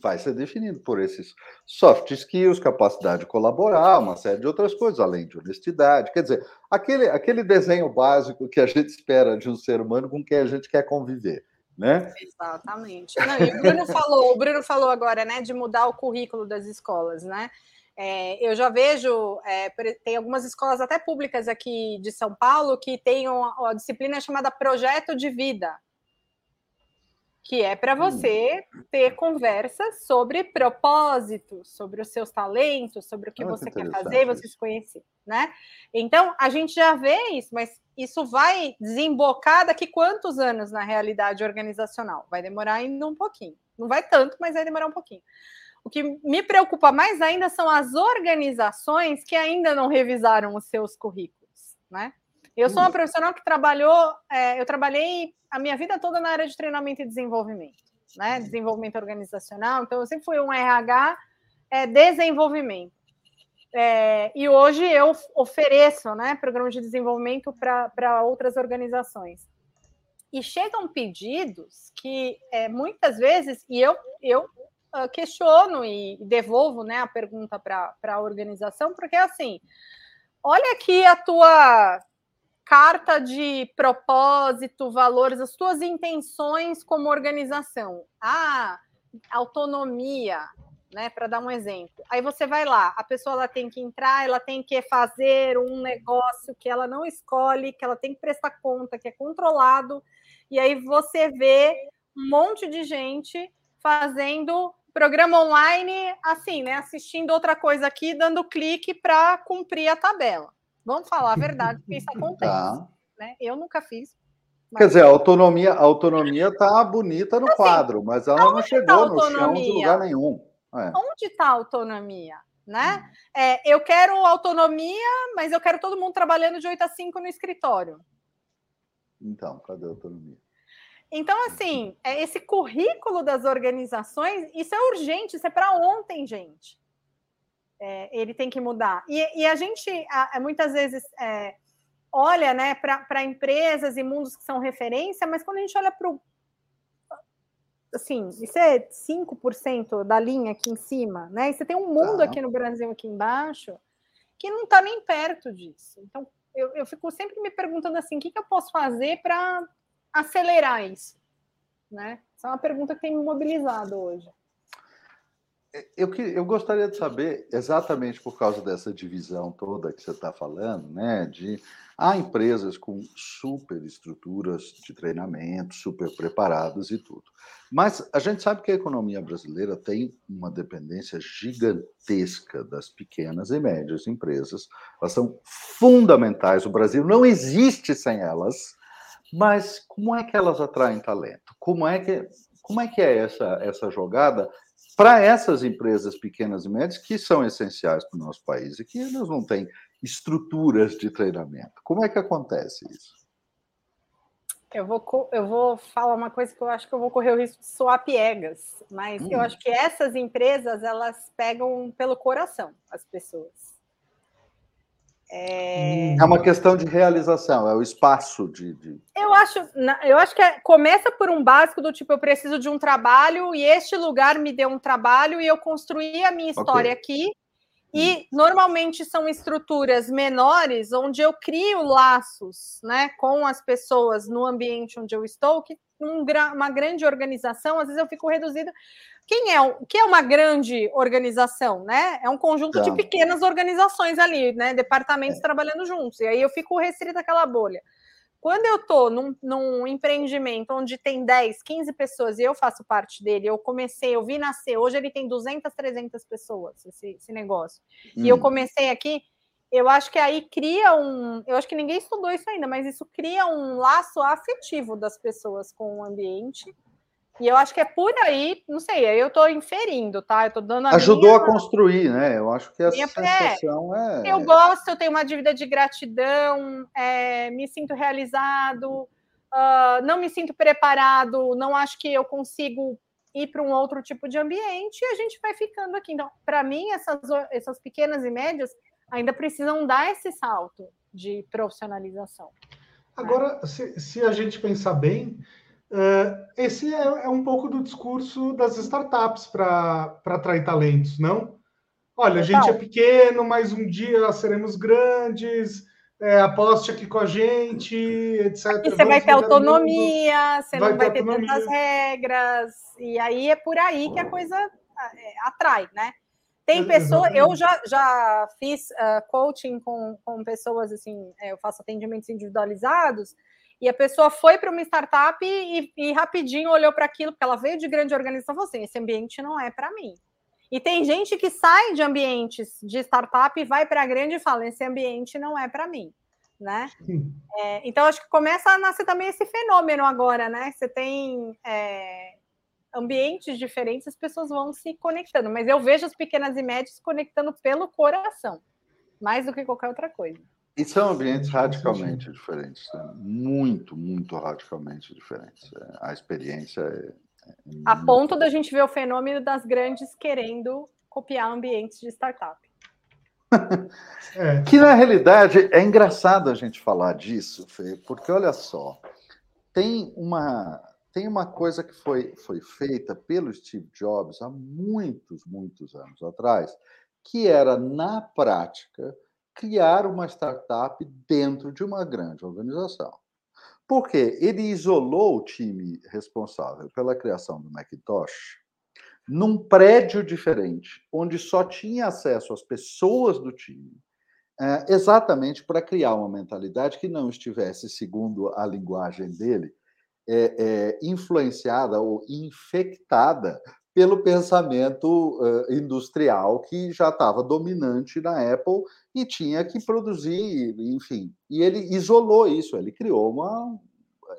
vai ser definido por esses soft skills, capacidade de colaborar, uma série de outras coisas, além de honestidade. Quer dizer, aquele, aquele desenho básico que a gente espera de um ser humano com quem a gente quer conviver né? Exatamente. Não, e o Bruno falou, o Bruno falou agora, né, de mudar o currículo das escolas, né? É, eu já vejo, é, tem algumas escolas até públicas aqui de São Paulo que tem uma, uma disciplina chamada Projeto de Vida, que é para hum. você ter conversas sobre propósito, sobre os seus talentos, sobre o que você quer fazer, você se conhecer, né? Então, a gente já vê isso, mas isso vai desembocar daqui quantos anos na realidade organizacional? Vai demorar ainda um pouquinho. Não vai tanto, mas vai demorar um pouquinho. O que me preocupa mais ainda são as organizações que ainda não revisaram os seus currículos, né? Eu sou uma profissional que trabalhou, é, eu trabalhei a minha vida toda na área de treinamento e desenvolvimento, né? Uhum. Desenvolvimento organizacional. Então, eu sempre fui um RH é, desenvolvimento. É, e hoje eu ofereço né, programas de desenvolvimento para outras organizações. E chegam pedidos que é, muitas vezes, e eu, eu uh, questiono e devolvo né, a pergunta para a organização, porque assim, olha aqui a tua carta de propósito, valores, as tuas intenções como organização. Ah, autonomia, né, para dar um exemplo. Aí você vai lá, a pessoa ela tem que entrar, ela tem que fazer um negócio que ela não escolhe, que ela tem que prestar conta, que é controlado, e aí você vê um monte de gente fazendo programa online assim, né, assistindo outra coisa aqui, dando clique para cumprir a tabela. Vamos falar a verdade, porque isso acontece. Tá. Né? Eu nunca fiz. Mas... Quer dizer, a autonomia, a autonomia tá bonita no assim, quadro, mas ela não tá chegou tá no chão de lugar nenhum. É. Onde está a autonomia? Né? Hum. É, eu quero autonomia, mas eu quero todo mundo trabalhando de 8 a 5 no escritório. Então, cadê a autonomia? Então, assim, é esse currículo das organizações, isso é urgente, isso é para ontem, gente é, ele tem que mudar. E, e a gente a, muitas vezes é, olha né, para empresas e mundos que são referência, mas quando a gente olha para o. Assim, isso é 5% da linha aqui em cima, né? E você tem um mundo aqui no Brasil, aqui embaixo, que não está nem perto disso. Então, eu, eu fico sempre me perguntando assim: o que, que eu posso fazer para acelerar isso? Né? Essa é uma pergunta que tem me mobilizado hoje. Eu, que, eu gostaria de saber, exatamente por causa dessa divisão toda que você está falando, né? De há empresas com super estruturas de treinamento, super preparadas e tudo. Mas a gente sabe que a economia brasileira tem uma dependência gigantesca das pequenas e médias empresas. Elas são fundamentais. O Brasil não existe sem elas. Mas como é que elas atraem talento? Como é que, como é, que é essa, essa jogada para essas empresas pequenas e médias que são essenciais para o nosso país e que elas não têm estruturas de treinamento. Como é que acontece isso? Eu vou, eu vou falar uma coisa que eu acho que eu vou correr o risco de soar piegas, mas hum. eu acho que essas empresas elas pegam pelo coração as pessoas. É... é uma questão de realização, é o espaço de. de... Eu acho, eu acho que é, começa por um básico do tipo: eu preciso de um trabalho e este lugar me deu um trabalho e eu construí a minha história okay. aqui. E normalmente são estruturas menores onde eu crio laços né, com as pessoas no ambiente onde eu estou, que um, uma grande organização, às vezes eu fico reduzida quem é o que é uma grande organização, né? É um conjunto tá. de pequenas organizações ali, né? Departamentos é. trabalhando juntos. E aí eu fico restrita àquela bolha. Quando eu estou num, num, empreendimento onde tem 10, 15 pessoas e eu faço parte dele, eu comecei, eu vi nascer, hoje ele tem 200, 300 pessoas, esse, esse negócio. Hum. E eu hum. comecei aqui, eu acho que aí cria um. Eu acho que ninguém estudou isso ainda, mas isso cria um laço afetivo das pessoas com o ambiente e eu acho que é por aí, não sei, aí eu estou inferindo, tá? Eu estou dando a Ajudou minha... a construir, né? Eu acho que essa minha... sensação é... Eu gosto, eu tenho uma dívida de gratidão, é, me sinto realizado, uh, não me sinto preparado, não acho que eu consigo ir para um outro tipo de ambiente e a gente vai ficando aqui. Então, para mim, essas, essas pequenas e médias ainda precisam dar esse salto de profissionalização. Agora, né? se, se a gente pensar bem, esse é, é, um pouco do discurso das startups para atrair talentos, não? Olha, a gente é pequeno, mas um dia seremos grandes, é, aposte aqui com a gente, etc. E você vai ter autonomia, você vai não vai ter, ter tantas regras, e aí é por aí que a coisa é, atrai, né? Tem pessoas, eu já, já fiz uh, coaching com, com pessoas assim, é, eu faço atendimentos individualizados, e a pessoa foi para uma startup e, e rapidinho olhou para aquilo, porque ela veio de grande organização e falou assim: esse ambiente não é para mim. E tem gente que sai de ambientes de startup e vai para a grande e fala: esse ambiente não é para mim. Né? É, então, acho que começa a nascer também esse fenômeno agora, né? Você tem é, ambientes diferentes, as pessoas vão se conectando, mas eu vejo as pequenas e médias conectando pelo coração, mais do que qualquer outra coisa. E são ambientes radicalmente diferentes, né? muito, muito radicalmente diferentes. É, a experiência é a ponto da gente ver o fenômeno das grandes querendo copiar ambientes de startup. é. Que na realidade é engraçado a gente falar disso, Fê, porque olha só, tem uma tem uma coisa que foi, foi feita pelo Steve Jobs há muitos, muitos anos atrás, que era, na prática, criar uma startup dentro de uma grande organização. Porque ele isolou o time responsável pela criação do Macintosh num prédio diferente, onde só tinha acesso às pessoas do time, eh, exatamente para criar uma mentalidade que não estivesse, segundo a linguagem dele, é, é, influenciada ou infectada pelo pensamento uh, industrial que já estava dominante na Apple e tinha que produzir, enfim. E ele isolou isso, ele criou uma.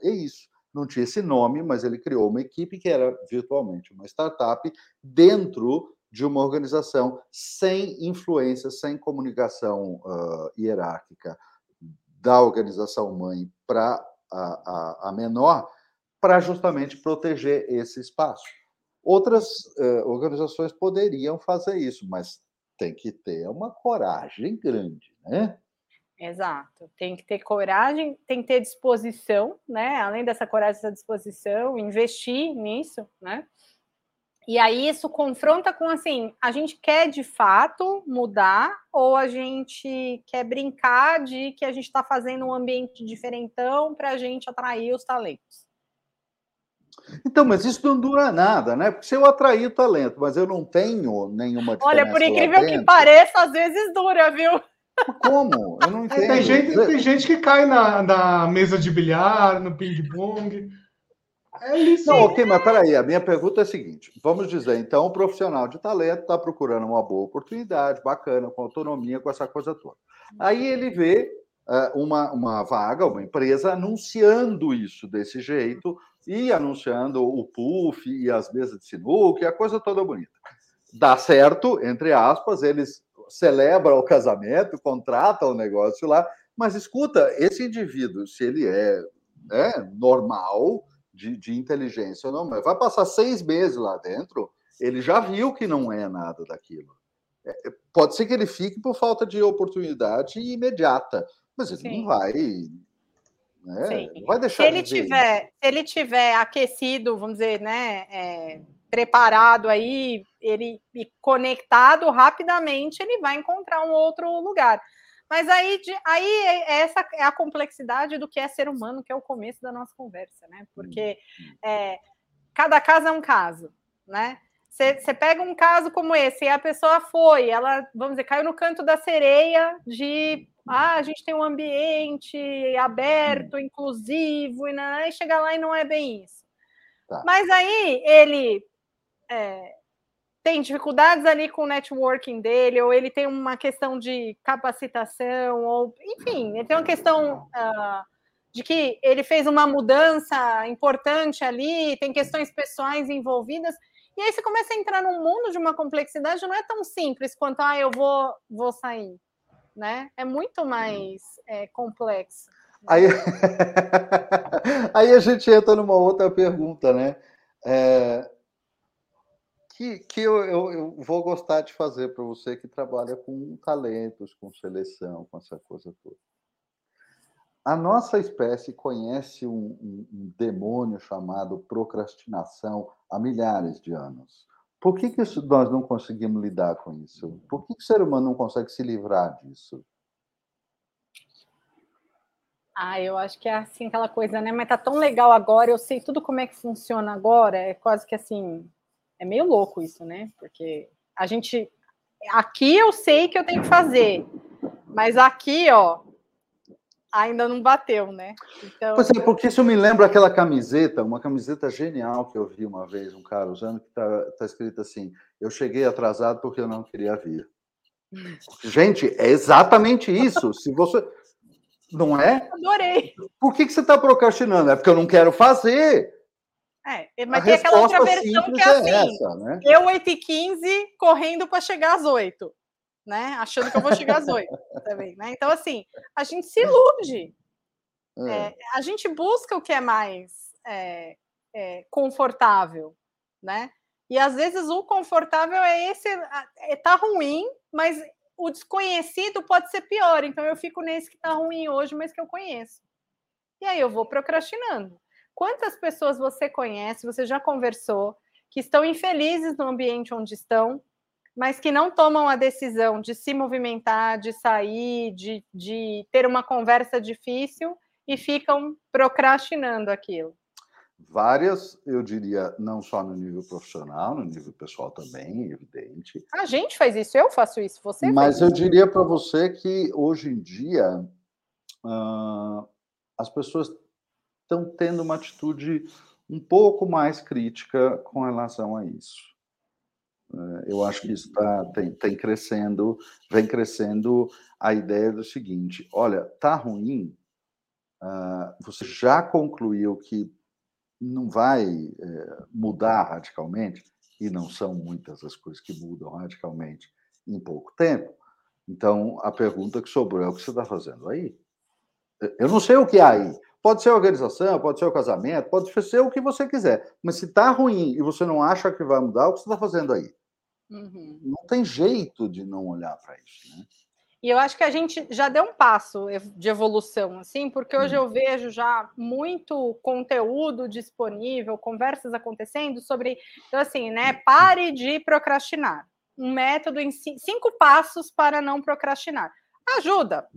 É isso. Não tinha esse nome, mas ele criou uma equipe que era virtualmente uma startup dentro de uma organização sem influência, sem comunicação uh, hierárquica da organização mãe para a, a, a menor, para justamente proteger esse espaço. Outras uh, organizações poderiam fazer isso, mas tem que ter uma coragem grande, né? Exato, tem que ter coragem, tem que ter disposição, né? Além dessa coragem, essa disposição, investir nisso, né? E aí isso confronta com assim, a gente quer de fato mudar ou a gente quer brincar de que a gente está fazendo um ambiente diferentão para a gente atrair os talentos? Então, mas isso não dura nada, né? Porque se eu atrair o talento, mas eu não tenho nenhuma Olha, por incrível que pareça, às vezes dura, viu? Como? Eu não entendo. Tem gente, tem gente que cai na, na mesa de bilhar, no ping-pong. É isso. Não, ok, mas peraí, a minha pergunta é a seguinte: vamos dizer, então, o profissional de talento está procurando uma boa oportunidade, bacana, com autonomia, com essa coisa toda. Aí ele vê uh, uma, uma vaga, uma empresa anunciando isso desse jeito, e anunciando o puff e as mesas de sinuca e a coisa toda bonita. Dá certo, entre aspas, eles celebram o casamento, contratam o negócio lá, mas escuta, esse indivíduo, se ele é né, normal, de, de inteligência ou não, vai passar seis meses lá dentro, ele já viu que não é nada daquilo. É, pode ser que ele fique por falta de oportunidade imediata, mas ele Sim. não vai né? Vai deixar se ele tiver, se ele tiver aquecido, vamos dizer, né, é, preparado aí, ele e conectado rapidamente, ele vai encontrar um outro lugar. Mas aí, aí é, essa é a complexidade do que é ser humano, que é o começo da nossa conversa, né? Porque hum, hum. é, cada caso é um caso, né? Você pega um caso como esse, e a pessoa foi, ela, vamos dizer, caiu no canto da sereia de ah, a gente tem um ambiente aberto, inclusivo, e, não, e chega lá e não é bem isso. Tá. Mas aí ele é, tem dificuldades ali com o networking dele, ou ele tem uma questão de capacitação, ou enfim, ele tem uma questão uh, de que ele fez uma mudança importante ali, tem questões pessoais envolvidas. E aí você começa a entrar num mundo de uma complexidade, não é tão simples quanto, ah, eu vou, vou sair, né? É muito mais é, complexo. Aí, aí a gente entra numa outra pergunta, né? É, que, que eu, eu, eu, vou gostar de fazer para você que trabalha com talentos, com seleção, com essa coisa toda. A nossa espécie conhece um, um, um demônio chamado procrastinação há milhares de anos. Por que, que nós não conseguimos lidar com isso? Por que, que o ser humano não consegue se livrar disso? Ah, eu acho que é assim aquela coisa, né? Mas tá tão legal agora, eu sei tudo como é que funciona agora, é quase que assim, é meio louco isso, né? Porque a gente aqui eu sei que eu tenho que fazer, mas aqui, ó, ainda não bateu, né? Então... Pois é, porque isso me lembra aquela camiseta, uma camiseta genial que eu vi uma vez, um cara usando, que tá, tá escrito assim: Eu cheguei atrasado porque eu não queria vir. Gente, é exatamente isso. Se você. Não é? Adorei. Por que, que você está procrastinando? É porque eu não quero fazer. É, mas a tem aquela outra versão que é, é assim: é essa, né? eu 8h15 correndo para chegar às 8 né? Achando que eu vou chegar às 8 também, né? Então, assim, a gente se ilude. É. É, a gente busca o que é mais é, é, confortável, né? E às vezes o confortável é esse, é, tá ruim, mas o desconhecido pode ser pior. Então eu fico nesse que está ruim hoje, mas que eu conheço. E aí eu vou procrastinando. Quantas pessoas você conhece, você já conversou, que estão infelizes no ambiente onde estão, mas que não tomam a decisão de se movimentar, de sair, de, de ter uma conversa difícil e ficam procrastinando aquilo? Várias, eu diria, não só no nível profissional, no nível pessoal também, evidente. A gente faz isso, eu faço isso, você Mas eu isso. diria para você que hoje em dia uh, as pessoas estão tendo uma atitude um pouco mais crítica com relação a isso. Uh, eu acho que isso tá, tem, tem crescendo, vem crescendo a ideia do seguinte: olha, tá ruim, uh, você já concluiu que não vai é, mudar radicalmente, e não são muitas as coisas que mudam radicalmente em pouco tempo. Então, a pergunta que sobrou é o que você está fazendo aí? Eu não sei o que há aí. Pode ser a organização, pode ser o casamento, pode ser o que você quiser. Mas se está ruim e você não acha que vai mudar, o que você está fazendo aí? Uhum. Não tem jeito de não olhar para isso, né? E eu acho que a gente já deu um passo de evolução, assim, porque hoje eu vejo já muito conteúdo disponível, conversas acontecendo sobre, então assim, né? Pare de procrastinar. Um método em cinco passos para não procrastinar. Ajuda.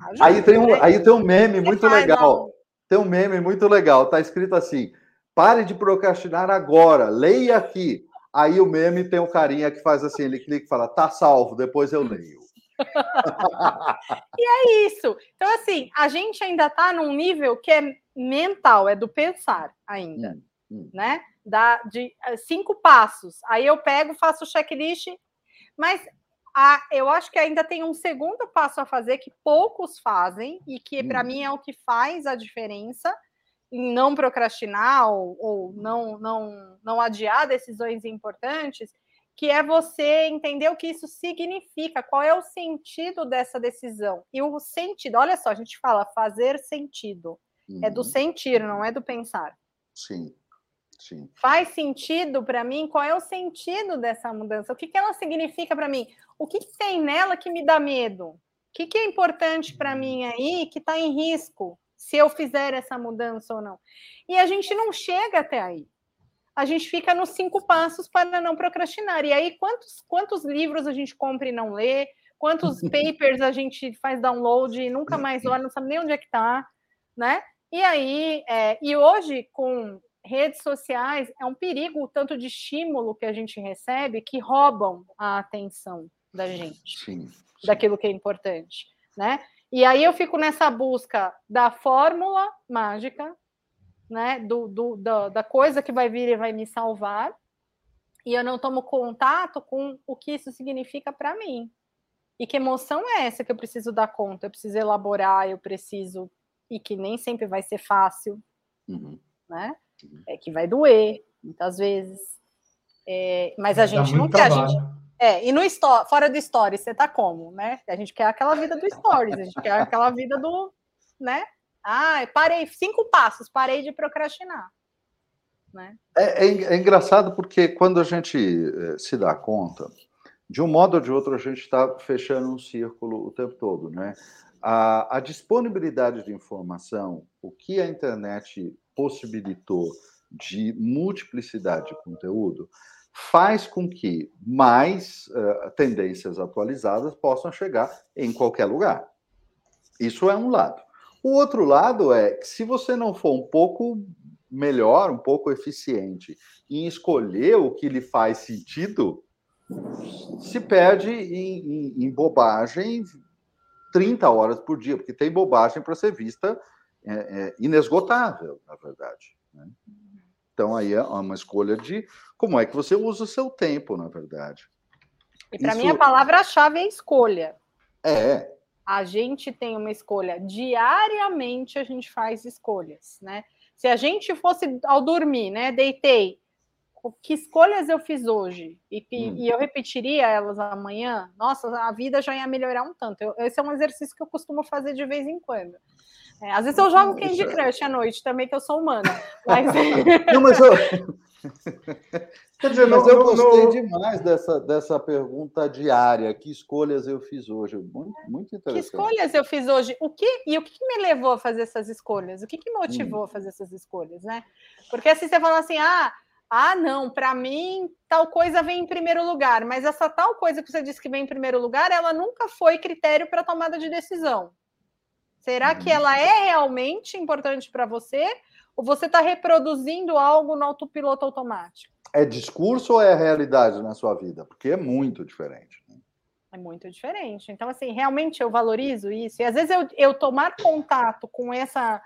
Ajuda aí tem um, né? aí tem um meme muito legal. Tem um meme muito legal. Tá escrito assim: pare de procrastinar agora. Leia aqui. Aí o meme tem um carinha que faz assim, ele clica e fala, tá salvo, depois eu leio. e é isso. Então, assim, a gente ainda está num nível que é mental, é do pensar ainda, hum, hum. né? Da, de eh, cinco passos. Aí eu pego, faço o checklist, mas a, eu acho que ainda tem um segundo passo a fazer que poucos fazem e que para hum. mim é o que faz a diferença em não procrastinar ou, ou não, não, não adiar decisões importantes, que é você entender o que isso significa, qual é o sentido dessa decisão. E o sentido, olha só, a gente fala fazer sentido. Uhum. É do uhum. sentir, não é do pensar. Sim. Sim. Faz sentido para mim? Qual é o sentido dessa mudança? O que, que ela significa para mim? O que, que, tem nela que me dá medo? O que, que é importante para mim aí que está em risco se eu fizer essa mudança ou não? E a gente não chega até aí a gente fica nos cinco passos para não procrastinar. E aí, quantos, quantos livros a gente compra e não lê? Quantos papers a gente faz download e nunca mais olha, não sabe nem onde é que está, né? E aí, é, e hoje, com redes sociais, é um perigo o tanto de estímulo que a gente recebe que roubam a atenção da gente, sim, sim. daquilo que é importante, né? E aí eu fico nessa busca da fórmula mágica né, do, do, da, da coisa que vai vir e vai me salvar, e eu não tomo contato com o que isso significa para mim. E que emoção é essa que eu preciso dar conta? Eu preciso elaborar, eu preciso. E que nem sempre vai ser fácil, uhum. né? Uhum. É que vai doer, muitas vezes. É, mas a gente não quer. A gente, é, e no fora do story, você tá como, né? A gente quer aquela vida do stories, a gente quer aquela vida do, né? Ah, parei cinco passos, parei de procrastinar. Né? É, é, é engraçado porque quando a gente eh, se dá conta, de um modo ou de outro, a gente está fechando um círculo o tempo todo, né? A, a, disponibilidade de informação, o que a internet possibilitou de multiplicidade de conteúdo, faz com que mais uh, tendências atualizadas possam chegar em qualquer lugar. Isso é um lado. O outro lado é que se você não for um pouco melhor, um pouco eficiente em escolher o que lhe faz sentido, se perde em, em, em bobagem 30 horas por dia, porque tem bobagem para ser vista é, é, inesgotável, na verdade. Né? Então, aí é uma escolha de como é que você usa o seu tempo, na verdade. E para Isso... mim, a palavra-chave é escolha. É. A gente tem uma escolha. Diariamente a gente faz escolhas, né? Se a gente fosse ao dormir, né? Deitei, que escolhas eu fiz hoje e, hum. e, eu repetiria elas amanhã, nossa, a vida já ia melhorar um tanto. Eu, esse é um exercício que eu costumo fazer de vez em quando. É, às vezes eu jogo Candy Crush à noite também, que eu sou humana. Mas... Não, mas eu... Quer dizer, mas eu gostei demais dessa, dessa pergunta diária. Que escolhas eu fiz hoje? Muito, muito interessante. Que escolhas eu fiz hoje? O que e o que me levou a fazer essas escolhas? O que, que motivou hum. a fazer essas escolhas, né? Porque assim você fala assim, ah, ah, não, para mim tal coisa vem em primeiro lugar, mas essa tal coisa que você disse que vem em primeiro lugar, ela nunca foi critério para tomada de decisão. Será que uhum. ela é realmente importante para você? Ou você está reproduzindo algo no autopiloto automático? É discurso ou é realidade na sua vida? Porque é muito diferente. Né? É muito diferente. Então, assim, realmente eu valorizo isso. E às vezes eu, eu tomar contato com essa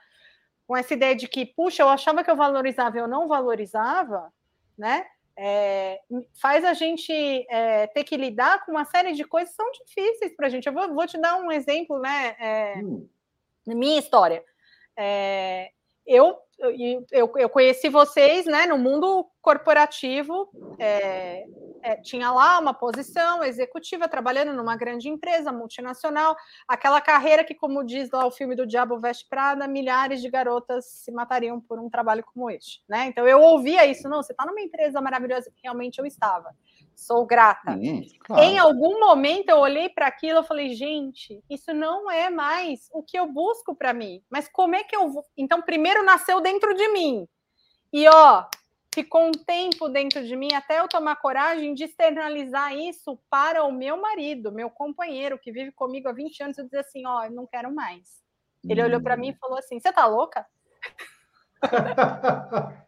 com essa ideia de que, puxa, eu achava que eu valorizava, eu não valorizava, né? É, faz a gente é, ter que lidar com uma série de coisas que são difíceis para a gente. Eu vou, vou, te dar um exemplo, né? É, hum. Minha história. É, eu, eu, eu conheci vocês né, no mundo corporativo, é, é, tinha lá uma posição executiva, trabalhando numa grande empresa multinacional, aquela carreira que, como diz lá o filme do Diabo Veste Prada, milhares de garotas se matariam por um trabalho como este. Né? Então eu ouvia isso, não, você está numa empresa maravilhosa, realmente eu estava sou grata. Sim, claro. Em algum momento eu olhei para aquilo e falei, gente, isso não é mais o que eu busco para mim. Mas como é que eu vou? Então, primeiro nasceu dentro de mim. E ó, ficou um tempo dentro de mim até eu tomar coragem de externalizar isso para o meu marido, meu companheiro, que vive comigo há 20 anos, e dizer assim: ó, eu não quero mais. Ele hum. olhou para mim e falou assim: você tá louca?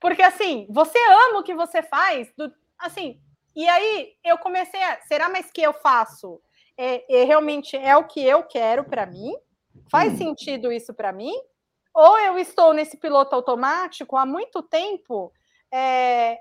Porque assim, você ama o que você faz, do, assim, e aí eu comecei a, será mais que eu faço? É, é realmente é o que eu quero para mim? Faz hum. sentido isso para mim? Ou eu estou nesse piloto automático há muito tempo, é,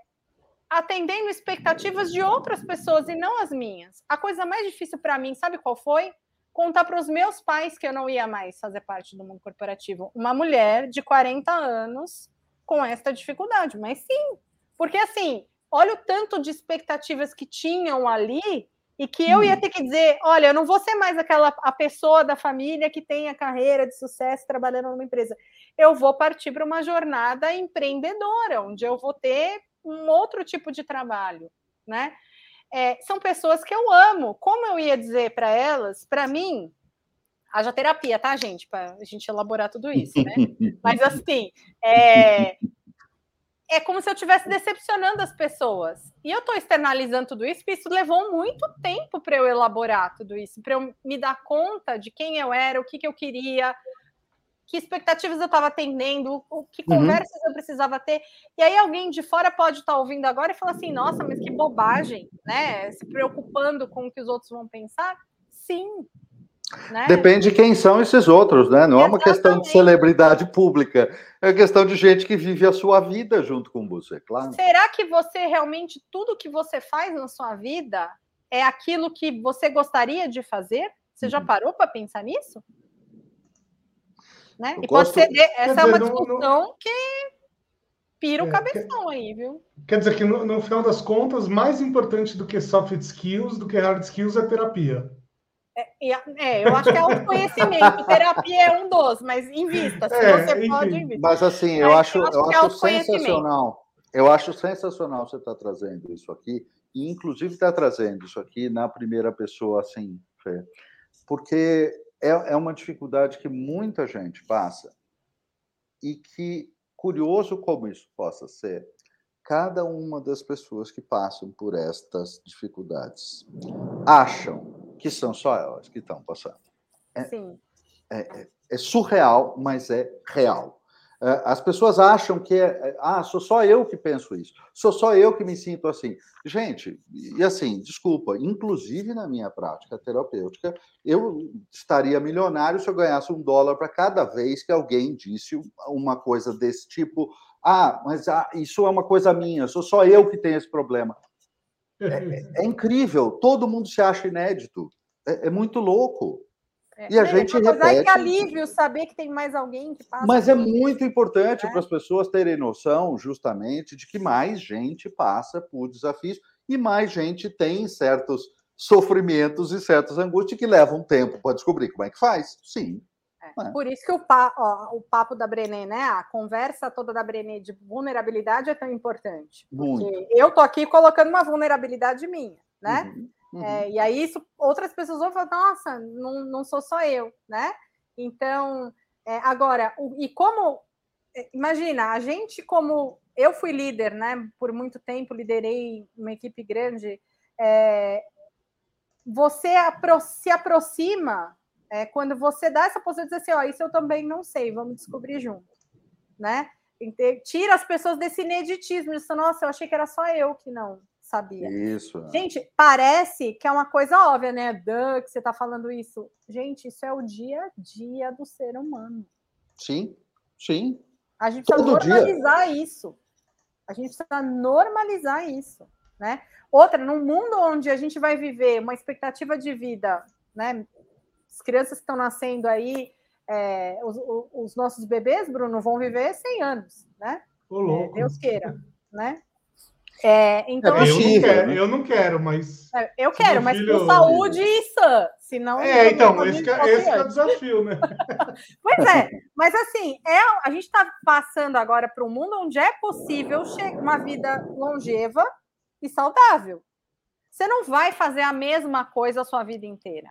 atendendo expectativas de outras pessoas e não as minhas? A coisa mais difícil para mim, sabe qual foi? Contar para os meus pais que eu não ia mais fazer parte do mundo corporativo. Uma mulher de 40 anos com esta dificuldade, mas sim, porque assim, olha o tanto de expectativas que tinham ali e que eu ia uhum. ter que dizer, olha, eu não vou ser mais aquela a pessoa da família que tem a carreira de sucesso trabalhando numa empresa. Eu vou partir para uma jornada empreendedora, onde eu vou ter um outro tipo de trabalho, né? É, são pessoas que eu amo. Como eu ia dizer para elas, para mim, haja terapia, tá, gente? Para a gente elaborar tudo isso, né? Mas assim, é, é como se eu estivesse decepcionando as pessoas. E eu estou externalizando tudo isso, porque isso levou muito tempo para eu elaborar tudo isso, para eu me dar conta de quem eu era, o que, que eu queria, que expectativas eu estava atendendo, o que uhum. conversas uhum. eu precisava ter. E aí alguém de fora pode estar tá ouvindo agora e falar assim: nossa, mas que bobagem, né? Se preocupando com o que os outros vão pensar. Sim, né? Depende de quem são esses outros, né? Não Exatamente. é uma questão de celebridade pública, é questão de gente que vive a sua vida junto com você, claro. Será que você realmente, tudo que você faz na sua vida é aquilo que você gostaria de fazer? Você já uhum. parou para pensar nisso? Né? E gosto... pode ser, essa dizer, é uma discussão não, não... que pira o é, cabeção quer... aí, viu? Quer dizer que, no, no final das contas, mais importante do que soft skills, do que hard skills, é terapia. É, é, eu acho que é autoconhecimento. Terapia é um dos, mas invista. Se é, você enfim. pode, invista. Mas assim, eu acho, eu acho, eu acho sensacional. Eu acho sensacional você estar tá trazendo isso aqui, e inclusive estar tá trazendo isso aqui na primeira pessoa, assim, Fê, porque é, é uma dificuldade que muita gente passa e que, curioso como isso possa ser, cada uma das pessoas que passam por estas dificuldades acham que são só elas que estão passando. É, Sim. É, é, é surreal, mas é real. É, as pessoas acham que é, é, ah, sou só eu que penso isso, sou só eu que me sinto assim. Gente, e assim, desculpa, inclusive na minha prática terapêutica, eu estaria milionário se eu ganhasse um dólar para cada vez que alguém disse uma coisa desse tipo. Ah, mas ah, isso é uma coisa minha, sou só eu que tenho esse problema. É, é incrível, todo mundo se acha inédito. É, é muito louco. É, e a gente repete. Mas que alívio saber que tem mais alguém que passa. Mas é muito importante é. para as pessoas terem noção, justamente, de que mais gente passa por desafios e mais gente tem certos sofrimentos e certas angústias que levam tempo para descobrir como é que faz. Sim. É. Por isso que o, pa, ó, o papo da Brené, né? A conversa toda da Brené de vulnerabilidade é tão importante. Muito. Porque eu tô aqui colocando uma vulnerabilidade minha, né? Uhum. Uhum. É, e aí isso, outras pessoas vão falar, nossa, não, não sou só eu, né? Então, é, agora, o, e como, é, imagina, a gente como, eu fui líder, né, por muito tempo, liderei uma equipe grande, é, você se aproxima é, quando você dá essa posição de dizer assim, ó, isso eu também não sei, vamos descobrir junto, né? Tira as pessoas desse ineditismo, de nossa, eu achei que era só eu que não, sabia. Isso. É. Gente, parece que é uma coisa óbvia, né? Dan, que você está falando isso. Gente, isso é o dia a dia do ser humano. Sim, sim. A gente Todo precisa normalizar dia. isso. A gente precisa normalizar isso, né? Outra, num mundo onde a gente vai viver uma expectativa de vida, né? As crianças que estão nascendo aí, é, os, os, nossos bebês, Bruno, vão viver 100 anos, né? Ô, é, Deus queira, né? É, então, é, eu, assim, não quero, eu não quero, mas. É, eu quero, mas filho... com saúde e sã. Senão. É, então, esse, que, é, esse é o desafio, né? pois é, mas assim, é, a gente está passando agora para um mundo onde é possível uma vida longeva e saudável. Você não vai fazer a mesma coisa a sua vida inteira.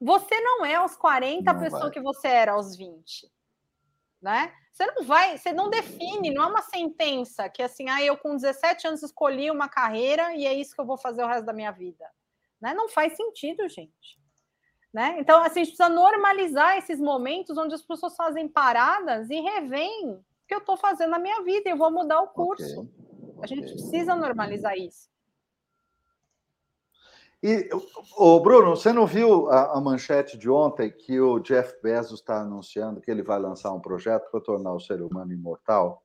Você não é aos 40 a pessoa vai. que você era aos 20. Né? Você não vai, você não define, não é uma sentença que assim, ah, eu com 17 anos escolhi uma carreira e é isso que eu vou fazer o resto da minha vida. Né? Não faz sentido, gente. Né? Então, assim, a gente precisa normalizar esses momentos onde as pessoas fazem paradas e revêem o que eu estou fazendo na minha vida e eu vou mudar o curso. Okay. A gente precisa normalizar isso. E, o Bruno, você não viu a, a, manchete de ontem que o Jeff Bezos está anunciando que ele vai lançar um projeto para tornar o ser humano imortal?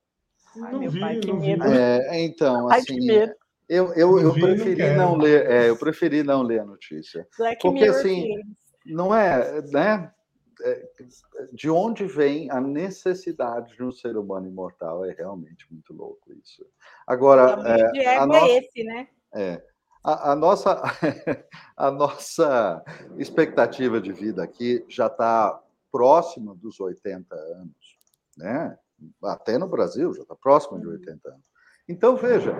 Ai, não vi, pai, não vi. É, então, Ai, assim, eu, eu, eu, preferi não, não ler, é, eu preferi não ler a notícia, Black porque Mirror assim, não é, né? É, de onde vem a necessidade de um ser humano imortal? É realmente muito louco isso. Agora, é, a nossa, é esse, né? É. A, nossa, a nossa expectativa de vida aqui já está próxima dos 80 anos, né? Até no Brasil já está próxima de 80 anos. Então, veja,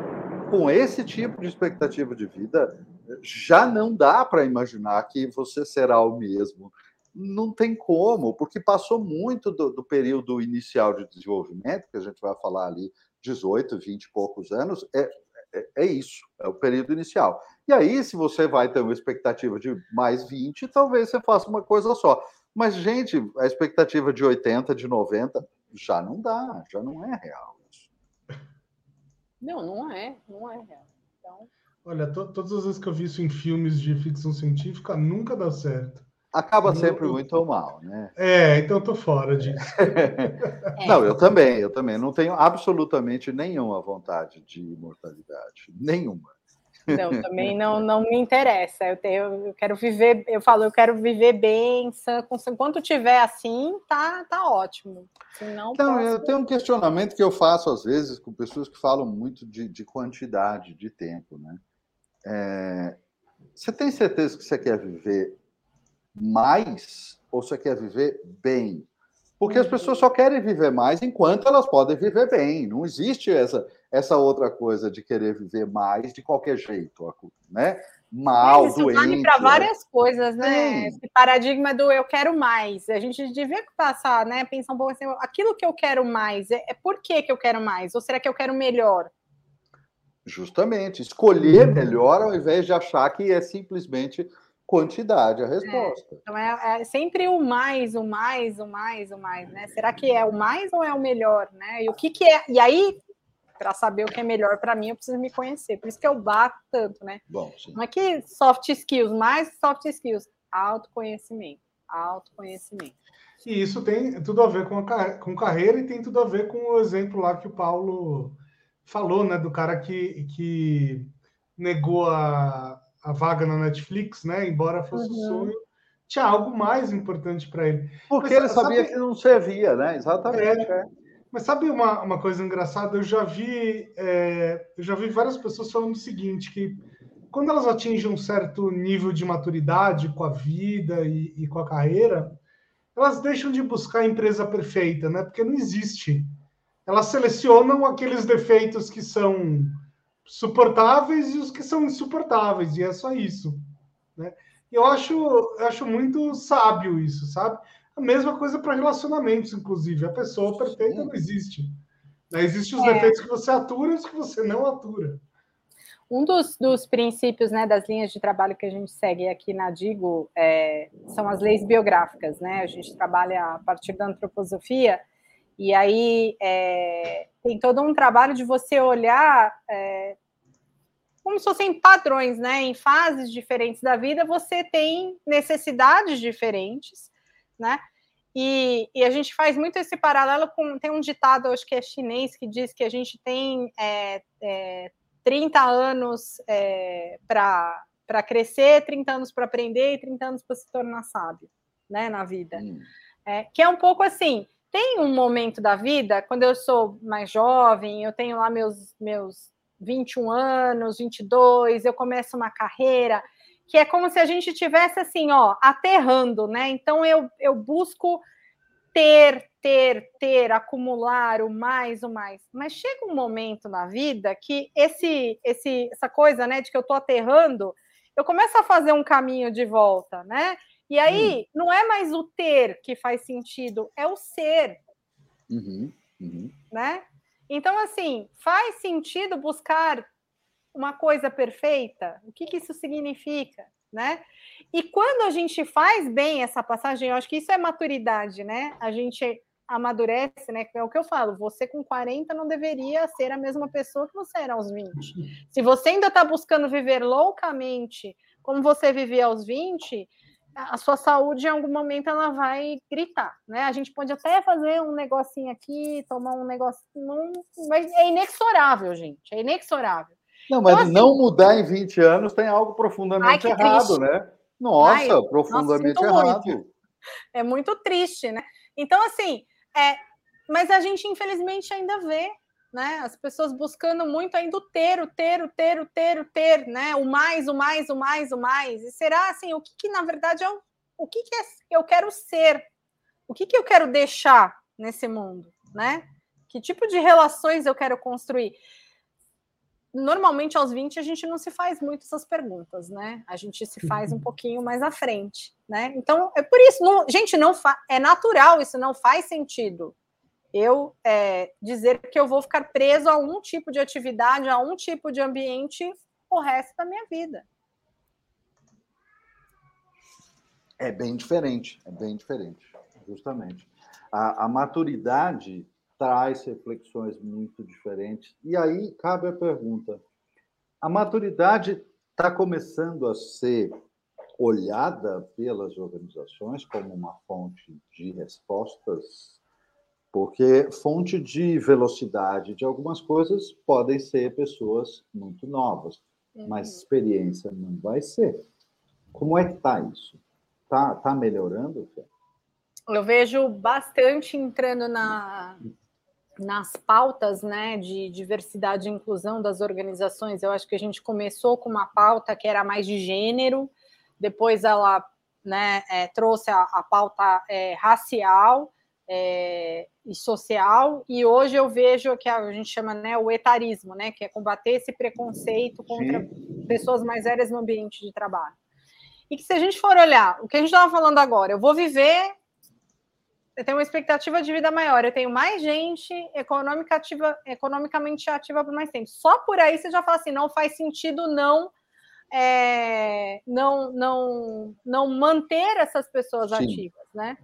com esse tipo de expectativa de vida, já não dá para imaginar que você será o mesmo. Não tem como, porque passou muito do, do período inicial de desenvolvimento, que a gente vai falar ali 18, 20 e poucos anos, é, é, é, isso, é o período inicial. E aí, se você vai ter uma expectativa de mais 20, talvez você faça uma coisa só. Mas, gente, a expectativa de 80, de 90, já não dá, já não é real isso. Não, não é, não é real. Então... Olha, to todas as vezes que eu vi isso em filmes de ficção científica, nunca dá certo. Acaba sempre muito mal, né? É, então eu tô fora disso. não, eu também, eu também. Não tenho absolutamente nenhuma vontade de imortalidade. Nenhuma. Não, também não, não me interessa. Eu, tenho, eu quero viver, eu falo, eu quero viver bem, com, enquanto tiver assim, tá, tá ótimo. Senão, então, posso... eu tenho um questionamento que eu faço às vezes com pessoas que falam muito de, de quantidade de tempo, né? É, Você tem certeza que você quer viver mais ou você quer viver bem? Porque as pessoas só querem viver mais enquanto elas podem viver bem. Não existe essa, essa outra coisa de querer viver mais de qualquer jeito, né? Mal, Mas isso doente. vale para várias coisas, né? Sim. Esse paradigma do eu quero mais. A gente devia passar, né? Pensar um pouco assim, aquilo que eu quero mais, é, é por que, que eu quero mais? Ou será que eu quero melhor? Justamente, escolher melhor ao invés de achar que é simplesmente quantidade a é, resposta. É, então é, é, sempre o mais, o mais, o mais, o mais, né? Será que é o mais ou é o melhor, né? E o que que é? E aí, para saber o que é melhor para mim, eu preciso me conhecer. Por isso que eu bato tanto, né? Bom, sim. Não é que soft skills, mais soft skills, autoconhecimento, autoconhecimento. E isso tem tudo a ver com, a, com carreira e tem tudo a ver com o exemplo lá que o Paulo falou, né, do cara que, que negou a, a vaga na Netflix, né, embora fosse uhum. um sonho, tinha algo mais importante para ele. Porque mas, ele sabia sabe, que não servia, né? Exatamente. É, é. Mas sabe uma, uma coisa engraçada? Eu já vi é, eu já vi várias pessoas falando o seguinte, que quando elas atingem um certo nível de maturidade com a vida e, e com a carreira, elas deixam de buscar a empresa perfeita, né? Porque não existe elas selecionam aqueles defeitos que são suportáveis e os que são insuportáveis, e é só isso. Né? Eu acho, eu acho muito sábio isso, sabe? A mesma coisa para relacionamentos, inclusive. A pessoa perfeita não existe. Né? Existem os é. defeitos que você atura e os que você não atura. Um dos, dos princípios né, das linhas de trabalho que a gente segue aqui na Digo é, são as leis biográficas. Né? A gente trabalha a partir da antroposofia e aí é, tem todo um trabalho de você olhar é, como se fossem padrões, né? Em fases diferentes da vida, você tem necessidades diferentes, né? E, e, a gente faz muito esse paralelo com. Tem um ditado, acho que é chinês, que diz que a gente tem é, é, 30 anos é, para crescer, 30 anos para aprender e 30 anos para se tornar sábio, né? Na vida. Hum. É, que é um pouco assim tem um momento da vida, quando eu sou mais jovem, eu tenho lá meus, meus 21 anos, 22, eu começo uma carreira, que é como se a gente tivesse assim, ó, aterrando, né? Então eu, eu busco ter, ter, ter, acumular o mais, o mais. Mas chega um momento na vida que esse, esse, essa coisa, né, de que eu tô aterrando, eu começo a fazer um caminho de volta, né? E aí, hum. não é mais o ter que faz sentido, é o ser. Uhum, uhum. Né? Então, assim, faz sentido buscar uma coisa perfeita? O que, que isso significa? Né? E quando a gente faz bem essa passagem, eu acho que isso é maturidade, né? A gente amadurece, né? É o que eu falo, você com 40 não deveria ser a mesma pessoa que você era aos 20. Se você ainda está buscando viver loucamente como você vivia aos 20, a sua saúde em algum momento ela vai gritar, né? A gente pode até fazer um negocinho aqui, tomar um negócio, não, mas é inexorável, gente, é inexorável. Não, mas então, assim, não mudar em 20 anos tem algo profundamente ai, errado, triste. né? Nossa, ai, profundamente nossa, errado. Muito. É muito triste, né? Então, assim, é, mas a gente infelizmente ainda vê né? As pessoas buscando muito ainda o ter, o ter, o ter, o ter, o ter, né? O mais, o mais, o mais, o mais. E será assim, o que, que na verdade é o, o que, que é, eu quero ser? O que, que eu quero deixar nesse mundo, né? Que tipo de relações eu quero construir? Normalmente aos 20 a gente não se faz muito essas perguntas, né? A gente se faz um pouquinho mais à frente, né? Então, é por isso, não, gente, não é natural, isso não faz sentido eu é, dizer que eu vou ficar preso a um tipo de atividade, a um tipo de ambiente o resto da minha vida. É bem diferente, é bem diferente, justamente. A, a maturidade traz reflexões muito diferentes. E aí cabe a pergunta: a maturidade está começando a ser olhada pelas organizações como uma fonte de respostas porque fonte de velocidade de algumas coisas podem ser pessoas muito novas, uhum. mas experiência não vai ser. Como é que está isso? Está tá melhorando? Eu vejo bastante entrando na, nas pautas né, de diversidade e inclusão das organizações. Eu acho que a gente começou com uma pauta que era mais de gênero, depois ela né, é, trouxe a, a pauta é, racial é, e social, e hoje eu vejo que a gente chama né, o etarismo, né, que é combater esse preconceito contra Sim. pessoas mais velhas no ambiente de trabalho. E que se a gente for olhar o que a gente estava falando agora, eu vou viver, eu tenho uma expectativa de vida maior, eu tenho mais gente ativa, economicamente ativa por mais tempo. Só por aí você já fala assim, não faz sentido não é, não, não, não manter essas pessoas Sim. ativas, né?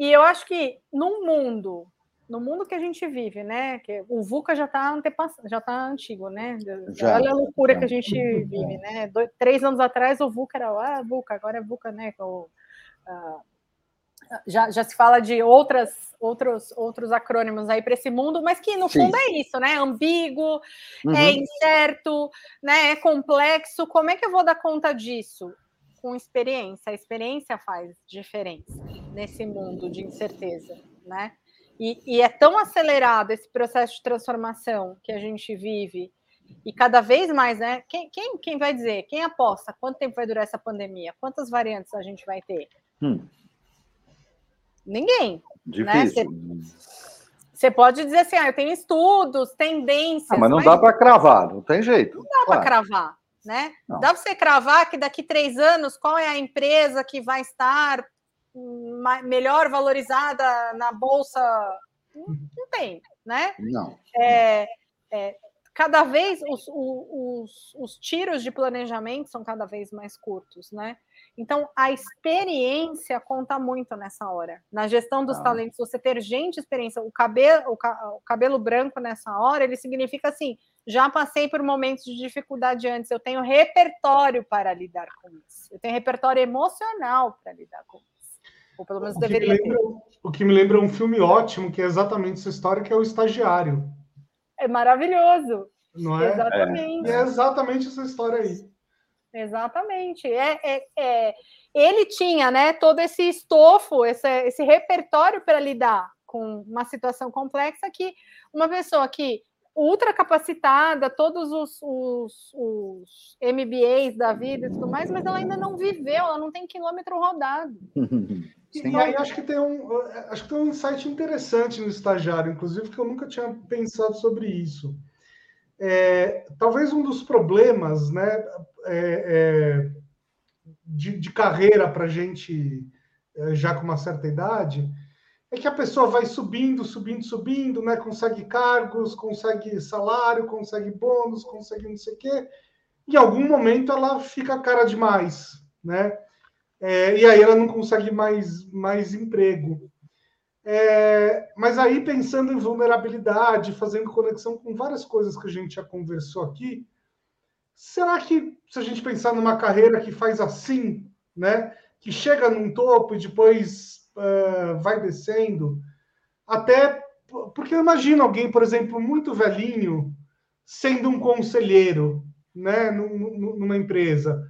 E eu acho que no mundo, no mundo que a gente vive, né? Que o VUCA já está já tá antigo, né? Já, Olha a loucura já. que a gente vive, né? Dois, três anos atrás o VUCA era ah, VUCA, agora é VUCA, né? O, uh, já, já se fala de outras, outros, outros acrônimos aí para esse mundo, mas que no Sim. fundo é isso, né? Ambíguo, é uhum. é incerto, né? É complexo. Como é que eu vou dar conta disso? Com experiência. A experiência faz diferença nesse mundo de incerteza, né? E, e é tão acelerado esse processo de transformação que a gente vive e cada vez mais, né? Quem, quem, quem vai dizer? Quem aposta? Quanto tempo vai durar essa pandemia? Quantas variantes a gente vai ter? Hum. Ninguém. Né? Difícil. Né? Você pode dizer assim, ah, eu tenho estudos, tendências. Ah, mas não mas... dá para cravar, não tem jeito. Não dá claro. para cravar, né? Não. Dá para você cravar que daqui três anos qual é a empresa que vai estar melhor valorizada na bolsa? Não tem, né? Não. É, é, cada vez os, os, os tiros de planejamento são cada vez mais curtos, né? Então, a experiência conta muito nessa hora. Na gestão dos ah. talentos, você ter gente experiência, o cabelo, o, ca, o, cabelo branco nessa hora, ele significa assim: já passei por momentos de dificuldade antes, eu tenho repertório para lidar com isso. Eu tenho repertório emocional para lidar com isso. Ou pelo menos o deveria lembra, ter. O que me lembra um filme ótimo, que é exatamente essa história, que é o Estagiário. É maravilhoso. Não é? Exatamente. É, é exatamente essa história aí. Exatamente. É, é, é, ele tinha né, todo esse estofo, esse, esse repertório para lidar com uma situação complexa que uma pessoa que ultra capacitada, todos os, os, os, MBAs da vida e tudo mais, mas ela ainda não viveu, ela não tem quilômetro rodado. Sim, e aí acho que tem um acho que tem um insight interessante no estagiário, inclusive, que eu nunca tinha pensado sobre isso. É, talvez um dos problemas, né, é, é, de, de, carreira para gente é, já com uma certa idade é que a pessoa vai subindo, subindo, subindo, né? Consegue cargos, consegue salário, consegue bônus, consegue não sei o quê. Em algum momento ela fica cara demais, né? É, e aí ela não consegue mais, mais emprego. É, mas aí, pensando em vulnerabilidade, fazendo conexão com várias coisas que a gente já conversou aqui, será que se a gente pensar numa carreira que faz assim, né, que chega num topo e depois uh, vai descendo, até porque imagino alguém, por exemplo, muito velhinho, sendo um conselheiro, né, numa empresa,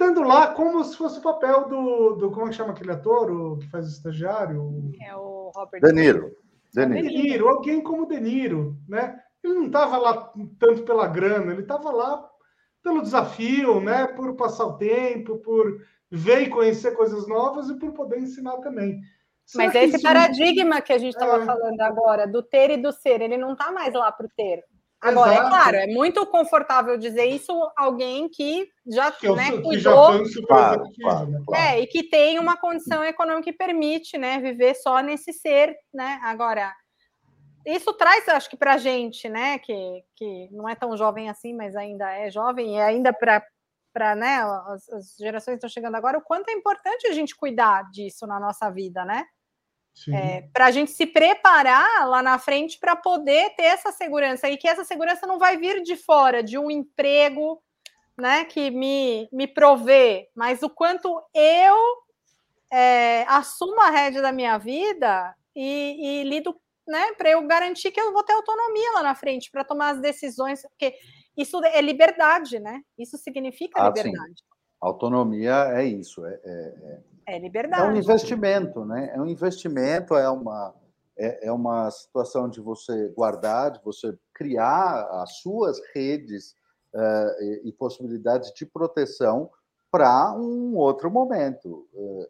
estando lá como se fosse o papel do, do como é que chama aquele ator o, que faz o estagiário? É o Robert De Niro. De Niro. De Niro, alguém como De Niro, né? Ele não estava lá tanto pela grana, ele estava lá pelo desafio, né? Por passar o tempo, por ver e conhecer coisas novas e por poder ensinar também. Será Mas esse isso... paradigma que a gente estava é... falando agora, do ter e do ser, ele não está mais lá para o ter. Agora, é Exato. é claro, é muito confortável dizer isso alguém que já que né, cuidou. Que já foi claro, claro, claro. É, e que tem uma condição econômica que permite né, viver só nesse ser, né? Agora, isso traz, acho que para a gente, né, que, que não é tão jovem assim, mas ainda é jovem, e ainda para para né, as, as, gerações que estão chegando agora, o quanto é importante a gente cuidar disso na nossa vida, né? É, para a gente se preparar lá na frente para poder ter essa segurança e que essa segurança não vai vir de fora de um emprego, né, que me, me provê, mas o quanto eu é, assumo a rédea da minha vida e, e lido né, para eu garantir que eu vou ter autonomia lá na frente para tomar as decisões, porque isso é liberdade, né? Isso significa ah, liberdade. Sim. Autonomia é isso, é, é, é, liberdade. É um investimento, né? É um investimento, é uma é, é uma situação de você guardar, de você criar as suas redes uh, e, e, possibilidades de proteção para um outro momento. Uh,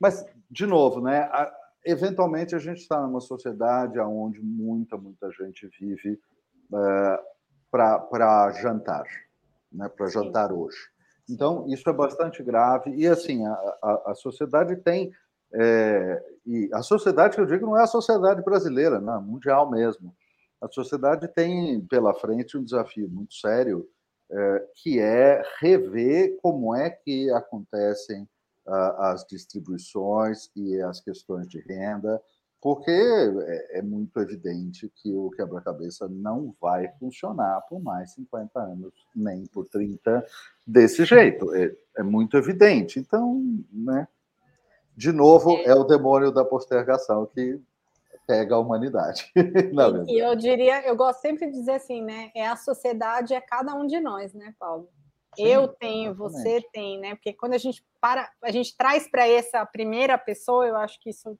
mas, de novo, né, a, eventualmente a gente está numa sociedade onde muita, muita gente vive uh, para jantar, né, para jantar hoje. Então, isso é bastante grave. E, assim, a, a, a sociedade tem. É, e a sociedade que eu digo não é a sociedade brasileira, não, mundial mesmo. A sociedade tem pela frente um desafio muito sério, é, que é rever como é que acontecem a, as distribuições e as questões de renda, porque é, é muito evidente que o quebra-cabeça não vai funcionar por mais 50 anos, nem por 30 desse jeito. É, é muito evidente. Então, né? De novo, é o demônio da postergação que pega a humanidade. e eu diria, eu gosto sempre de dizer assim, né? É a sociedade, é cada um de nós, né, Paulo? Sim, eu tenho, exatamente. você tem, né? Porque quando a gente para, a gente traz para essa primeira pessoa, eu acho que isso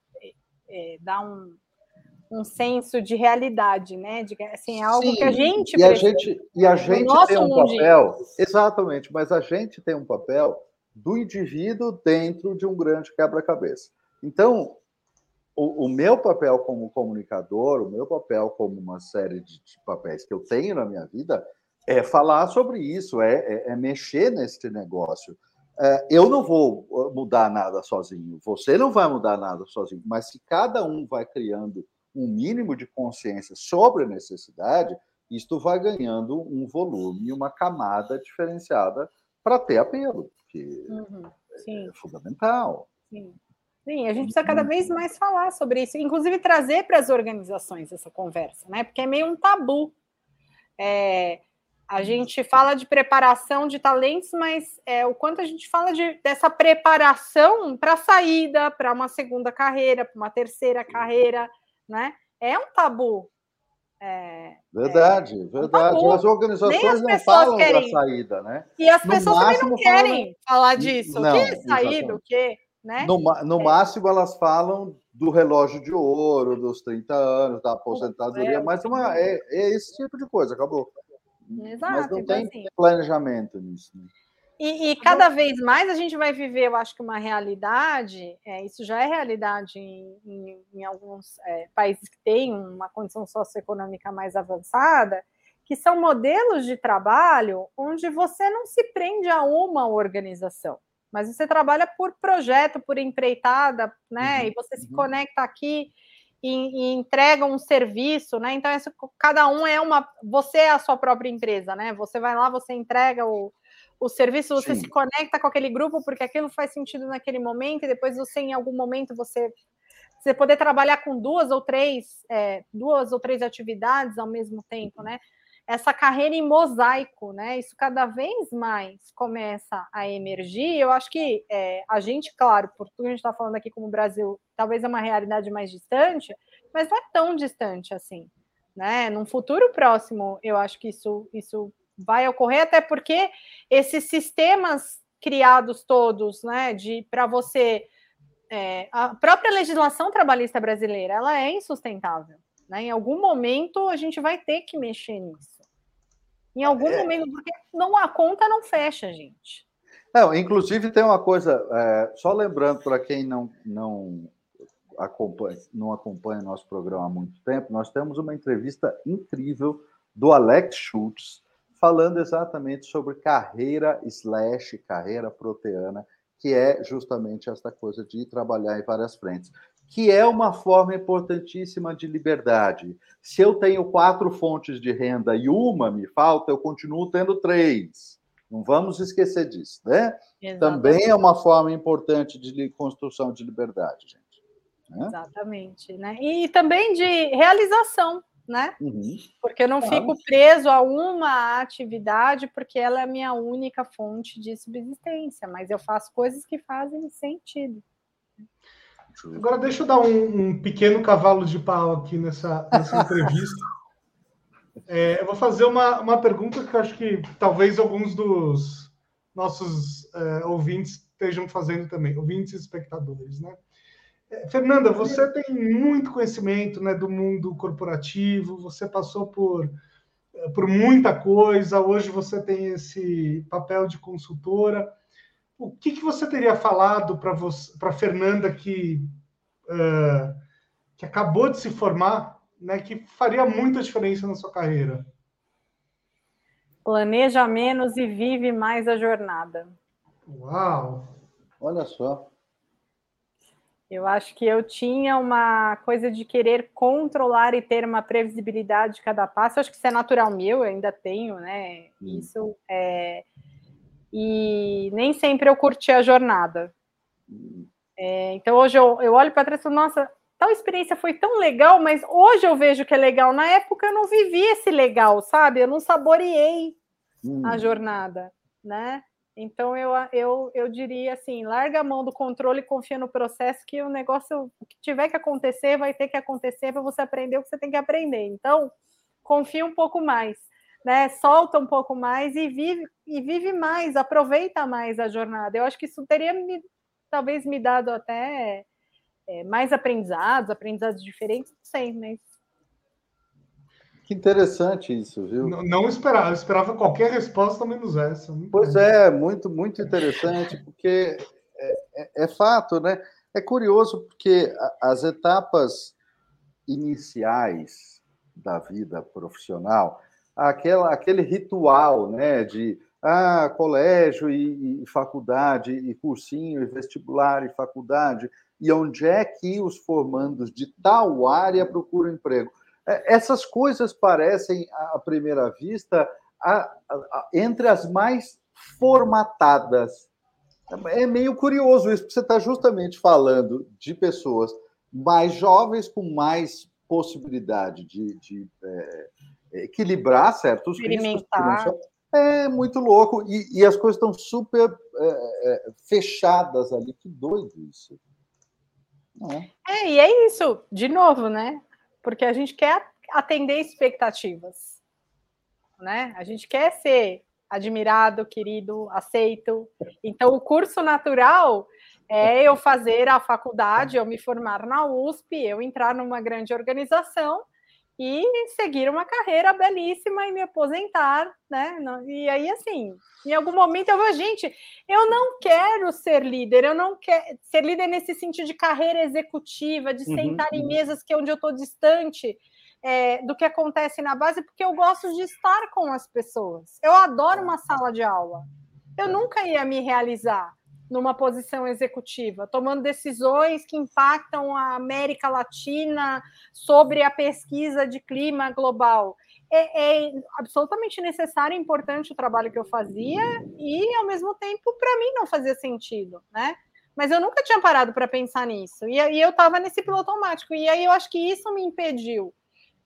é, dá um, um senso de realidade, né? De, assim, é algo Sim, que a gente e a gente e a gente tem um papel, exatamente, mas a gente tem um papel do indivíduo dentro de um grande quebra-cabeça. Então, o, o, meu papel como comunicador, o meu papel como uma série de, de papéis que eu tenho na minha vida é falar sobre isso, é, é, é mexer neste negócio. É, eu não vou uh, mudar nada sozinho, você não vai mudar nada sozinho, mas se cada um vai criando um mínimo de consciência sobre a necessidade, isto vai ganhando um volume, uma camada diferenciada para ter apelo, que uhum, é fundamental. Sim. Sim, a gente precisa cada vez mais falar sobre isso, inclusive trazer para as organizações essa conversa, né? Porque é meio um tabu. É, a gente fala de preparação de talentos, mas é, o quanto a gente fala de, dessa preparação para a saída, para uma segunda carreira, para uma terceira carreira, né? É um tabu. É, verdade, é, verdade. Um As organizações as não falam querem. da saída, né? E as no pessoas também não querem falam... falar disso. Não, o que é saída? O que? Né? No, no é. máximo, elas falam do relógio de ouro, dos 30 anos, da aposentadoria, mas uma, é, é esse tipo de coisa, acabou. Exato. Mas não então, tem assim, planejamento nisso. Né? E, e, cada vez mais a gente vai viver, eu acho que uma realidade, é, isso já é realidade em, em, em alguns é, países que têm uma condição socioeconômica mais avançada, que são modelos de trabalho onde você não se prende a uma organização, mas você trabalha por projeto, por empreitada, né? Uhum, e você uhum. se conecta aqui e, e entregam um serviço, né? Então, isso, cada um é uma. Você é a sua própria empresa, né? Você vai lá, você entrega o, o serviço, você Sim. se conecta com aquele grupo porque aquilo faz sentido naquele momento, e depois você, em algum momento, você. Você poder trabalhar com duas ou três, é, duas ou três atividades ao mesmo tempo, né? Essa carreira em mosaico, né? Isso cada vez mais começa a emergir. Eu acho que é, a gente, claro, por tudo que a gente está falando aqui como Brasil, talvez é uma realidade mais distante, mas não é tão distante assim, né? Num futuro próximo, eu acho que isso, isso vai ocorrer, até porque esses sistemas criados todos, né, de para você é, a própria legislação trabalhista brasileira, ela é insustentável. Né? Em algum momento a gente vai ter que mexer nisso. Em algum é... momento, porque não a conta não fecha, gente. Não, inclusive tem uma coisa, é, só lembrando para quem não, não acompanha, não acompanha nosso programa há muito tempo, nós temos uma entrevista incrível do Alex Schultz falando exatamente sobre carreira slash carreira proteana, que é justamente essa coisa de trabalhar em várias frentes que é uma forma importantíssima de liberdade. Se eu tenho quatro fontes de renda e uma me falta, eu continuo tendo três. Não vamos esquecer disso, né? Exatamente. Também é uma forma importante de construção de liberdade, gente. Né? Exatamente, né? E também de realização, né? Uhum. Porque eu não claro. fico preso a uma atividade porque ela é a minha única fonte de subsistência, mas eu faço coisas que fazem sentido. Agora deixa eu dar um, um pequeno cavalo de pau aqui nessa, nessa entrevista. É, eu vou fazer uma, uma pergunta que acho que talvez alguns dos nossos é, ouvintes estejam fazendo também, ouvintes e espectadores, né? É, Fernanda, você tem muito conhecimento né, do mundo corporativo, você passou por, por muita coisa, hoje você tem esse papel de consultora. O que, que você teria falado para a Fernanda que, uh, que acabou de se formar, né, que faria muita diferença na sua carreira? Planeja menos e vive mais a jornada. Uau! Olha só. Eu acho que eu tinha uma coisa de querer controlar e ter uma previsibilidade de cada passo. Eu acho que isso é natural meu, eu ainda tenho, né? Hum. Isso é. E nem sempre eu curti a jornada. É, então hoje eu, eu olho para trás e falo, nossa, tal experiência foi tão legal, mas hoje eu vejo que é legal. Na época eu não vivi esse legal, sabe? Eu não saboreei hum. a jornada, né? Então eu, eu, eu diria assim, larga a mão do controle e confia no processo que o negócio o que tiver que acontecer vai ter que acontecer para você aprender o que você tem que aprender. Então, confia um pouco mais, né? Solta um pouco mais e vive e vive mais, aproveita mais a jornada. Eu acho que isso teria me, talvez me dado até é, mais aprendizados, aprendizados diferentes, não sei, mas que interessante isso, viu? Não, não esperava, eu esperava qualquer resposta menos essa. Pois é, muito, muito interessante, porque é, é, é, fato, né? É curioso porque as etapas iniciais da vida profissional, aquela, aquele ritual, né, de ah, colégio e, e faculdade, e cursinho, e vestibular e faculdade, e onde é que os formandos de tal área procuram emprego? É, essas coisas parecem, à primeira vista, a, a, entre as mais formatadas. É meio curioso isso, porque você está justamente falando de pessoas mais jovens com mais possibilidade de, de é, equilibrar certos riscos. É muito louco. E, e as coisas estão super é, é, fechadas ali. Que doido isso. É. é, e é isso, de novo, né? porque a gente quer atender expectativas, né? A gente quer ser admirado, querido, aceito. Então, o curso natural é eu fazer a faculdade, eu me formar na USP, eu entrar numa grande organização e seguir uma carreira belíssima e me aposentar, né? E aí, assim, em algum momento eu vou, gente, eu não quero ser líder, eu não quero ser líder nesse sentido de carreira executiva, de uhum, sentar em uhum. mesas que é onde eu estou distante é, do que acontece na base, porque eu gosto de estar com as pessoas. Eu adoro uma sala de aula. Eu nunca ia me realizar numa posição executiva, tomando decisões que impactam a América Latina sobre a pesquisa de clima global. É, é absolutamente necessário e importante o trabalho que eu fazia e, ao mesmo tempo, para mim não fazia sentido, né? Mas eu nunca tinha parado para pensar nisso. E, e eu estava nesse piloto automático. E aí eu acho que isso me impediu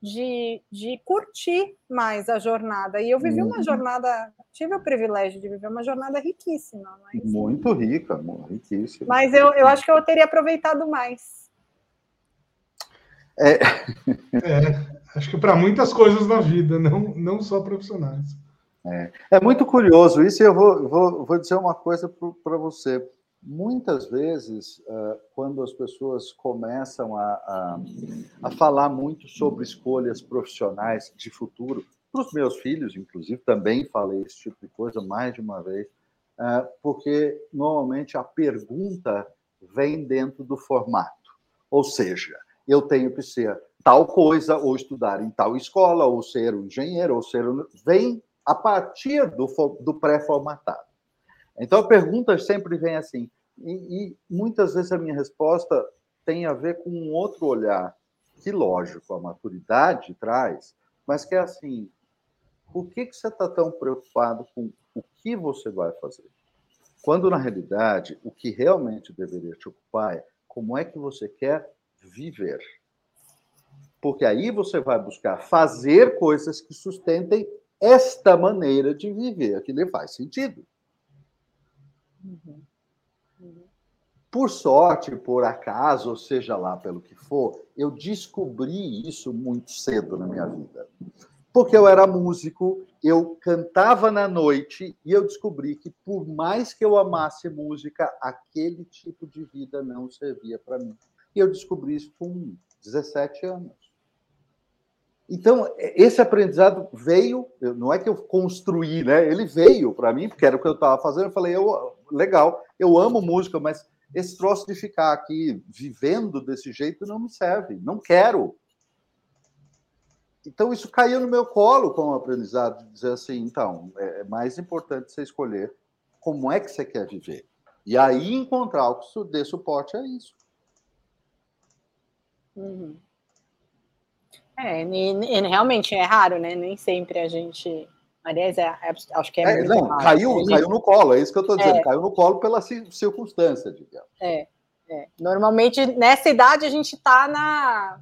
de, de curtir mais a jornada. E eu vivi uma uhum. jornada, tive o privilégio de viver uma jornada riquíssima. Mas... Muito rica, riquíssima. Mas eu, eu acho que eu teria aproveitado mais. É, é acho que para muitas coisas na vida, não, não só profissionais. É, é muito curioso isso, e eu vou, vou, vou dizer uma coisa para você. Muitas vezes, eh, quando as pessoas começam a, a, a falar muito sobre escolhas profissionais de futuro, para os meus filhos, inclusive, também falei esse tipo de coisa mais de uma vez, eh, porque normalmente a pergunta vem dentro do formato. Ou seja, eu tenho que ser tal coisa, ou estudar em tal escola, ou ser um engenheiro, ou ser. Um... Vem a partir do, do pré-formatado. Então a pergunta sempre vem assim, e, e, muitas vezes a minha resposta tem a ver com um outro olhar, que lógico, a maturidade traz, mas que é assim, por que, que você está tão preocupado com o que você vai fazer? Quando, na realidade, o que realmente deveria te ocupar é como é que você quer viver. Porque aí você vai buscar fazer coisas que sustentem esta maneira de viver, que lhe faz sentido. Uhum. Por sorte, por acaso, ou seja lá pelo que for, eu descobri isso muito cedo na minha vida. Porque eu era músico, eu cantava na noite e eu descobri que, por mais que eu amasse música, aquele tipo de vida não servia para mim. E eu descobri isso com 17 anos. Então, esse aprendizado veio, não é que eu construí, né? Ele veio para mim, porque era o que eu estava fazendo. Eu falei, eu, legal, eu amo música, mas esse troço de ficar aqui vivendo desse jeito não me serve, não quero. Então, isso caiu no meu colo como aprendizado, de dizer assim, então, é, é mais importante você escolher como é que você quer viver. E aí encontrar o que dê suporte a isso. Uhum. É, e, e, realmente é raro, né? Nem sempre a gente. Aliás, é, é, acho que é. é não, caiu, gente... caiu no colo, é isso que eu estou dizendo, é. caiu no colo pela circunstância, digamos. É, é. Normalmente, nessa idade, a gente está na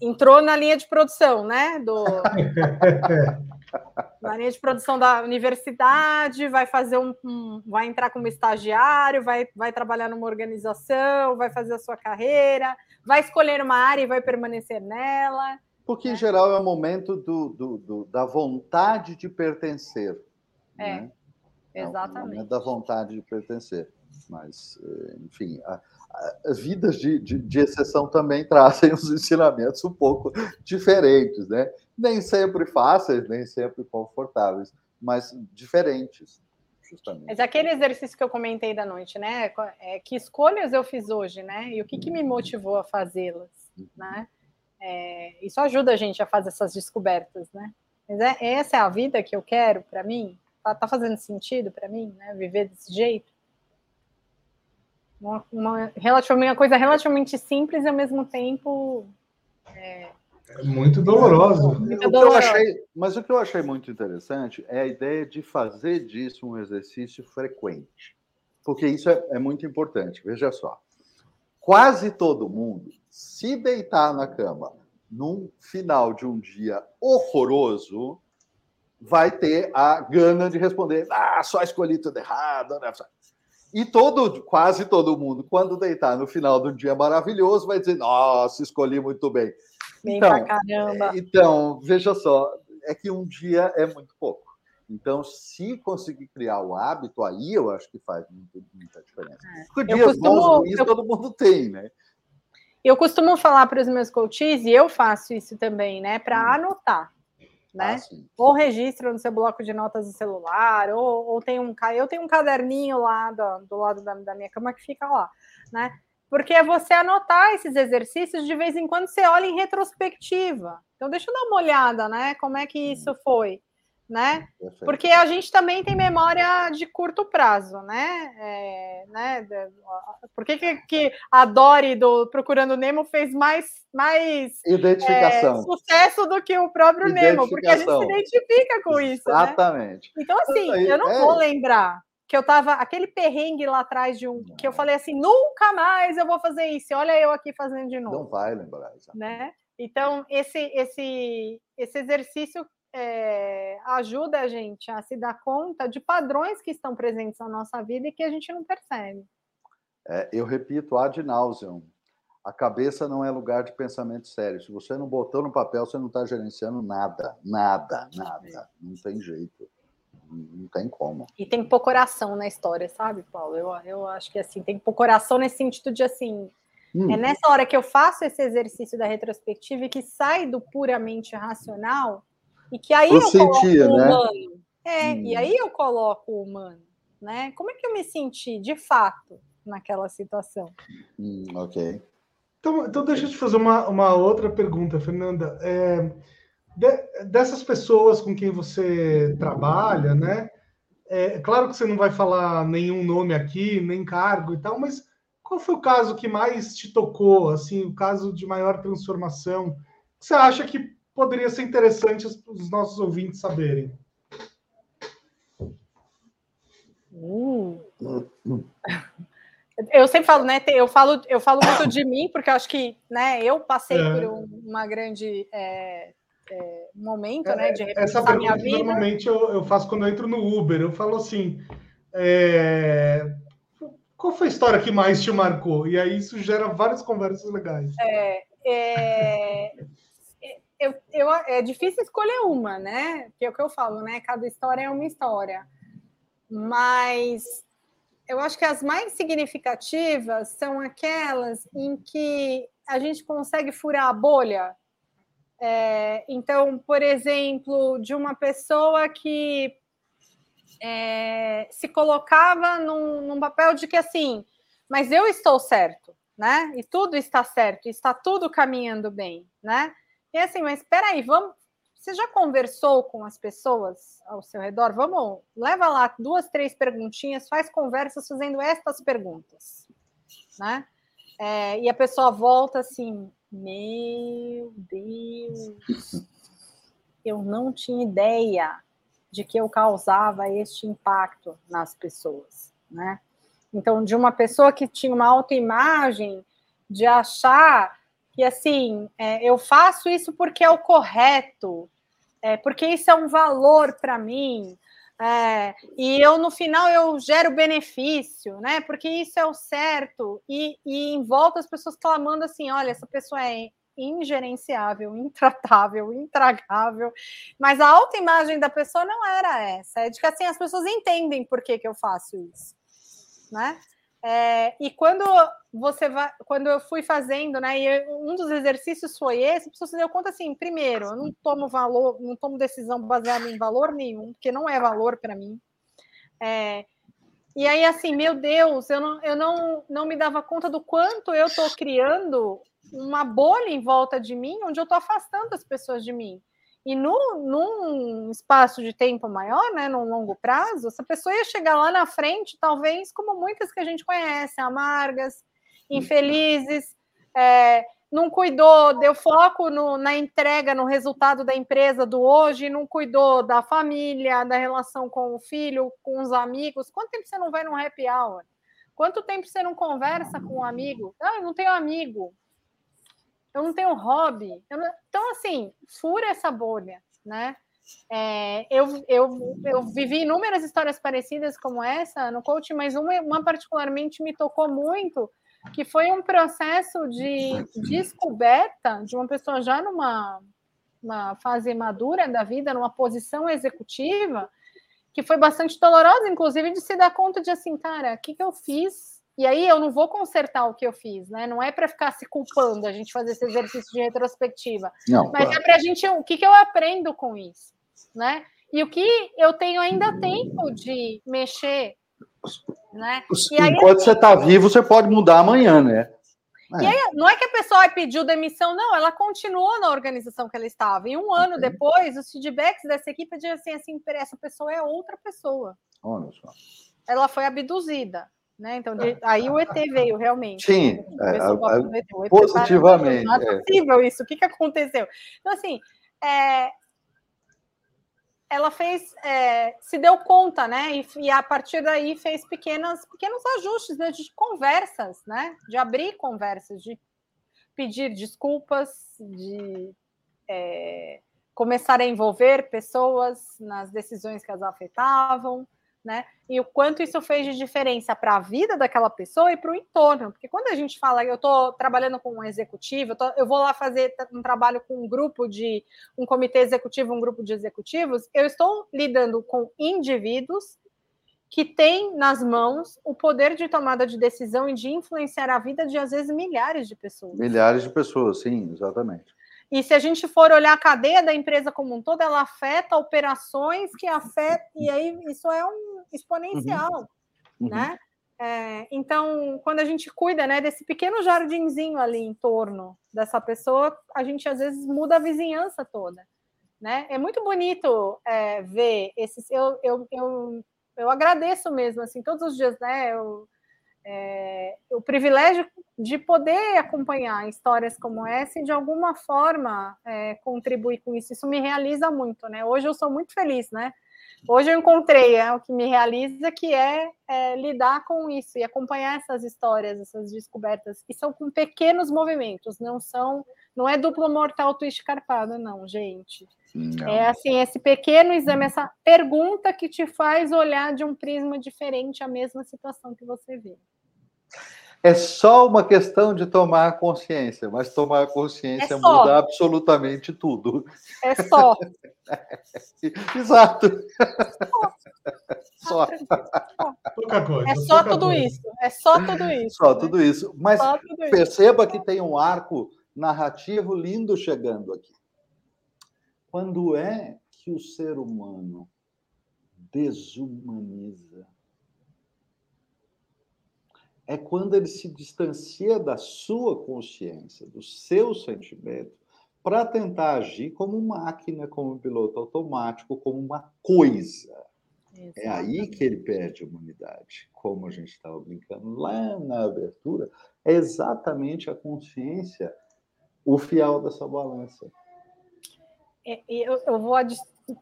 entrou na linha de produção, né? Do, na linha de produção da universidade, vai fazer um, um, vai entrar como estagiário, vai, vai trabalhar numa organização, vai fazer a sua carreira, vai escolher uma área e vai permanecer nela. Porque, em geral, é o momento do, do, do da vontade de pertencer. É, né? exatamente. É o momento da vontade de pertencer. Mas, eh, enfim, a, vidas de, de, de, exceção também trazem os ensinamentos um pouco diferentes, né? Nem sempre fáceis, nem sempre confortáveis, mas diferentes. Justamente. Mas aquele exercício que eu comentei da noite, né? É, que escolhas eu fiz hoje, né? E o que, que me motivou a fazê-las, uhum. né? É, isso ajuda a gente a fazer essas descobertas, né? Mas é, essa é a vida que eu quero para mim? Tá, tá fazendo sentido para mim, né? Viver desse jeito? uma, uma, relativamente, uma coisa relativamente simples e ao mesmo tempo. É, é muito doloroso. Muito doloroso. Achei, mas o que eu achei muito interessante é a ideia de fazer disso um exercício frequente. Porque isso é, é muito importante. Veja só. Quase todo mundo, se deitar na cama num final de um dia horroroso, vai ter a gana de responder: ah, só escolhi tudo errado. Né? E todo, quase todo mundo, quando deitar no final de um dia maravilhoso, vai dizer: Nossa, escolhi muito bem. bem então, caramba. então, veja só, é que um dia é muito pouco. Então, se conseguir criar o hábito, aí eu acho que faz muita diferença. É. Porque dias costumo, bons ruins eu, todo mundo tem, né? Eu costumo falar para os meus coaches, e eu faço isso também, né? Para hum. anotar né? Ah, ou registra no seu bloco de notas do celular, ou, ou tem um eu tenho um caderninho lá do, do lado da, da, minha cama que fica lá, né? Porque é você anotar esses exercícios de vez em quando você olha em retrospectiva. Então deixa eu dar uma olhada, né? Como é que isso foi, né? Porque a gente também tem memória de curto prazo, né? É, né? Por que, que, que a Dory do Procurando Nemo fez mais, mais Identificação. É, sucesso do que o próprio Nemo? Porque a gente se identifica com isso. Né? Exatamente. Né? Então, assim, eu não é... vou lembrar que eu tava aquele perrengue lá atrás de um que eu falei assim, nunca mais eu vou fazer isso. Olha eu aqui fazendo de novo. Não vai lembrar, exatamente. né? Então esse esse esse exercício é, ajuda a gente a se dar conta de padrões que estão presentes na nossa vida e que a gente não percebe. É, eu repito ad nauseam. A cabeça não é lugar de pensamento sério. Se você não botou no papel, você não está gerenciando nada, nada, nada. Não tem jeito. Não tem como. E tem que pôr coração na história, sabe, Paulo? Eu, eu acho que assim, tem que pôr coração nesse sentido de assim. Hum. É nessa hora que eu faço esse exercício da retrospectiva e que sai do puramente racional, e que aí eu, eu sentia, coloco o né? humano. É, hum. e aí eu coloco o humano, né? Como é que eu me senti de fato naquela situação? Hum, ok. Então, então deixa eu te fazer uma, uma outra pergunta, Fernanda. É, de, dessas pessoas com quem você trabalha, né? É claro que você não vai falar nenhum nome aqui, nem cargo e tal, mas qual foi o caso que mais te tocou, assim, o caso de maior transformação? Você acha que poderia ser interessante os nossos ouvintes saberem. Uh. Eu sempre falo, né? Eu falo, eu falo muito de mim, porque eu acho que né, eu passei é. por um, uma grande é, é, momento né, de Essa pergunta minha vida. Normalmente eu, eu, faço quando eu entro no Uber. Eu falo assim: é, qual foi a história que mais te marcou? E aí isso gera várias conversas legais. É, é eu, eu, é difícil escolher uma, né? Que é o que eu falo, né? Cada história é uma história. Mas eu acho que as mais significativas são aquelas em que a gente consegue furar a bolha. É, então, por exemplo, de uma pessoa que é, se colocava num, num, papel de que assim, mas eu estou certo, né? E tudo está certo, está tudo caminhando bem, né? E assim, mas espera aí, vamos, você já conversou com as pessoas ao seu redor? Vamos, leva lá duas, três perguntinhas, faz conversas fazendo estas perguntas, né? É, e a pessoa volta assim, meu Deus, eu não tinha ideia de que eu causava este impacto nas pessoas, né? Então, de uma pessoa que tinha uma autoimagem de achar que assim, é, eu faço isso porque é o correto, é, porque isso é um valor para mim, é, e eu no final eu gero benefício, né? Porque isso é o certo, e, e em volta as pessoas clamando assim: olha, essa pessoa é ingerenciável, intratável, intragável, mas a autoimagem da pessoa não era essa, é de que assim as pessoas entendem por que, que eu faço isso, né? É, e quando você vai, quando eu fui fazendo, né? E um dos exercícios foi esse, se deu conta assim: primeiro, eu não tomo valor, não tomo decisão baseada em valor nenhum, porque não é valor para mim. É, e aí, assim, meu Deus, eu não, eu não, não me dava conta do quanto eu estou criando uma bolha em volta de mim, onde eu estou afastando as pessoas de mim. E no, num espaço de tempo maior, né, num longo prazo, essa pessoa ia chegar lá na frente, talvez como muitas que a gente conhece, amargas, infelizes, é, não cuidou, deu foco no, na entrega, no resultado da empresa do hoje, não cuidou da família, da relação com o filho, com os amigos. Quanto tempo você não vai num happy hour? Quanto tempo você não conversa com um amigo? Ah, eu não tenho amigo eu não tenho hobby. Não... Então, assim, fura essa bolha, né? É, eu, eu, eu vivi inúmeras histórias parecidas como essa no coaching, mas uma, uma particularmente me tocou muito, que foi um processo de descoberta de uma pessoa já numa uma fase madura da vida, numa posição executiva, que foi bastante dolorosa, inclusive, de se dar conta de assim, cara, o que, que eu fiz e aí eu não vou consertar o que eu fiz, né? Não é para ficar se culpando a gente fazer esse exercício de retrospectiva. Não, mas claro. é para a gente o que, que eu aprendo com isso, né? E o que eu tenho ainda tempo de mexer, né? E aí, Enquanto você está vivo, você pode mudar amanhã, né? É. E aí, não é que a pessoa pediu demissão, não, ela continuou na organização que ela estava. E um ano okay. depois, os feedbacks dessa equipe diziam assim, assim, essa pessoa é outra pessoa. Olha só. Ela foi abduzida. Né? Então, de, aí o ET veio realmente. Sim, é, a, positivamente. Não é possível isso. O que, que aconteceu? Então, assim, é, ela fez, é, se deu conta, né? E, e, a partir daí fez pequenas, pequenos ajustes né, de conversas, né? De abrir conversas, de pedir desculpas, de é, começar a envolver pessoas nas decisões que as afetavam né? E o quanto isso fez de diferença para a vida daquela pessoa e para o entorno. Porque quando a gente fala, eu estou trabalhando com um executivo, eu, tô, eu, vou lá fazer um trabalho com um grupo de um comitê executivo, um grupo de executivos, eu estou lidando com indivíduos que têm nas mãos o poder de tomada de decisão e de influenciar a vida de às vezes milhares de pessoas. Milhares de pessoas, sim, exatamente. E se a gente for olhar a cadeia da empresa como um todo, ela afeta operações que afetam, e aí isso é um exponencial, uhum. Uhum. né? É, então, quando a gente cuida né, desse pequeno jardinzinho ali em torno dessa pessoa, a gente às vezes muda a vizinhança toda. Né? É muito bonito é, ver esses. Eu, eu, eu, eu agradeço mesmo, assim, todos os dias, né? Eu, é, o privilégio de poder acompanhar histórias como essa e de alguma forma é, contribuir com isso. Isso me realiza muito, né? Hoje eu sou muito feliz, né? Hoje eu encontrei é, o que me realiza, que é, é, lidar com isso e acompanhar essas histórias, essas descobertas, e são com pequenos movimentos, não são, não é duplo mortal twist carpado, não, gente. Não. É assim, esse pequeno exame, essa pergunta que te faz olhar de um prisma diferente a mesma situação que você vê. É só uma questão de tomar consciência, mas tomar consciência é muda absolutamente tudo. É só. Exato. Só. só. pouca coisa. É só tudo coisa. isso. É só tudo isso. Só né? tudo isso. Mas tudo isso. perceba que tem um arco narrativo lindo chegando aqui. Quando é que o ser humano desumaniza? É quando ele se distancia da sua consciência, do seu sentimento, para tentar agir como máquina, como piloto automático, como uma coisa. É aí que ele perde a humanidade. Como a gente estava brincando lá na abertura, é exatamente a consciência o fiel dessa balança. É, eu, eu vou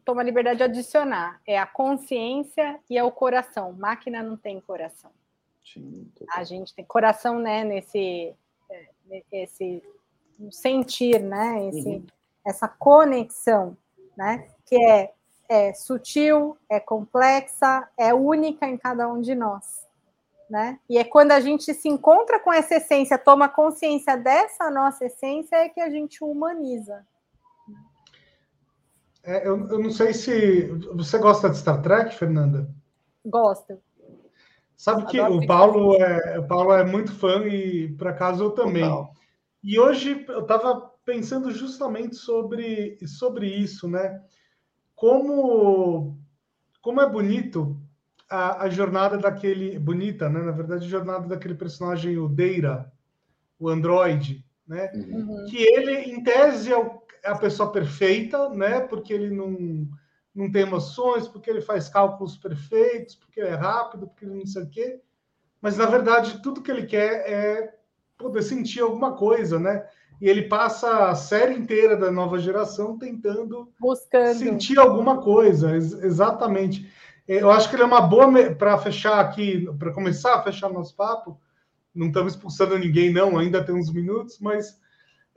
tomar liberdade de adicionar. É a consciência e é o coração. Máquina não tem coração. Sim, A gente tem coração, né? Nesse é, esse sentir, né? Esse, Uhum. Essa conexão, né? Que é, é sutil, é complexa, é única em cada um de nós. Né? E é quando a gente se encontra com essa essência, toma consciência dessa nossa essência, é que a gente humaniza. É, eu, eu não sei se você gosta de Star Trek, Fernanda. Gosto. Sabe que Adoro o. Paulo é, o Paulo é muito fã e por acaso eu também. Total. E hoje eu estava pensando justamente sobre, sobre isso, né? Como, como é bonito a, a jornada daquele. Bonita, né? Na verdade, a jornada daquele personagem, o Deira, o androide, né? Uhum. Que ele, em tese, é é a pessoa perfeita, né? Porque ele não, não tem emoções, porque ele faz cálculos perfeitos, porque ele é rápido, porque ele não sei o quê. Mas, na verdade, tudo que ele quer é poder sentir alguma coisa, né? E ele passa a série inteira da nova geração tentando Buscando. sentir alguma coisa, ex- exatamente. Eu acho que ele é uma boa para fechar aqui, para começar a fechar nosso papo. Não estamos expulsando ninguém, não, ainda tem uns minutos, mas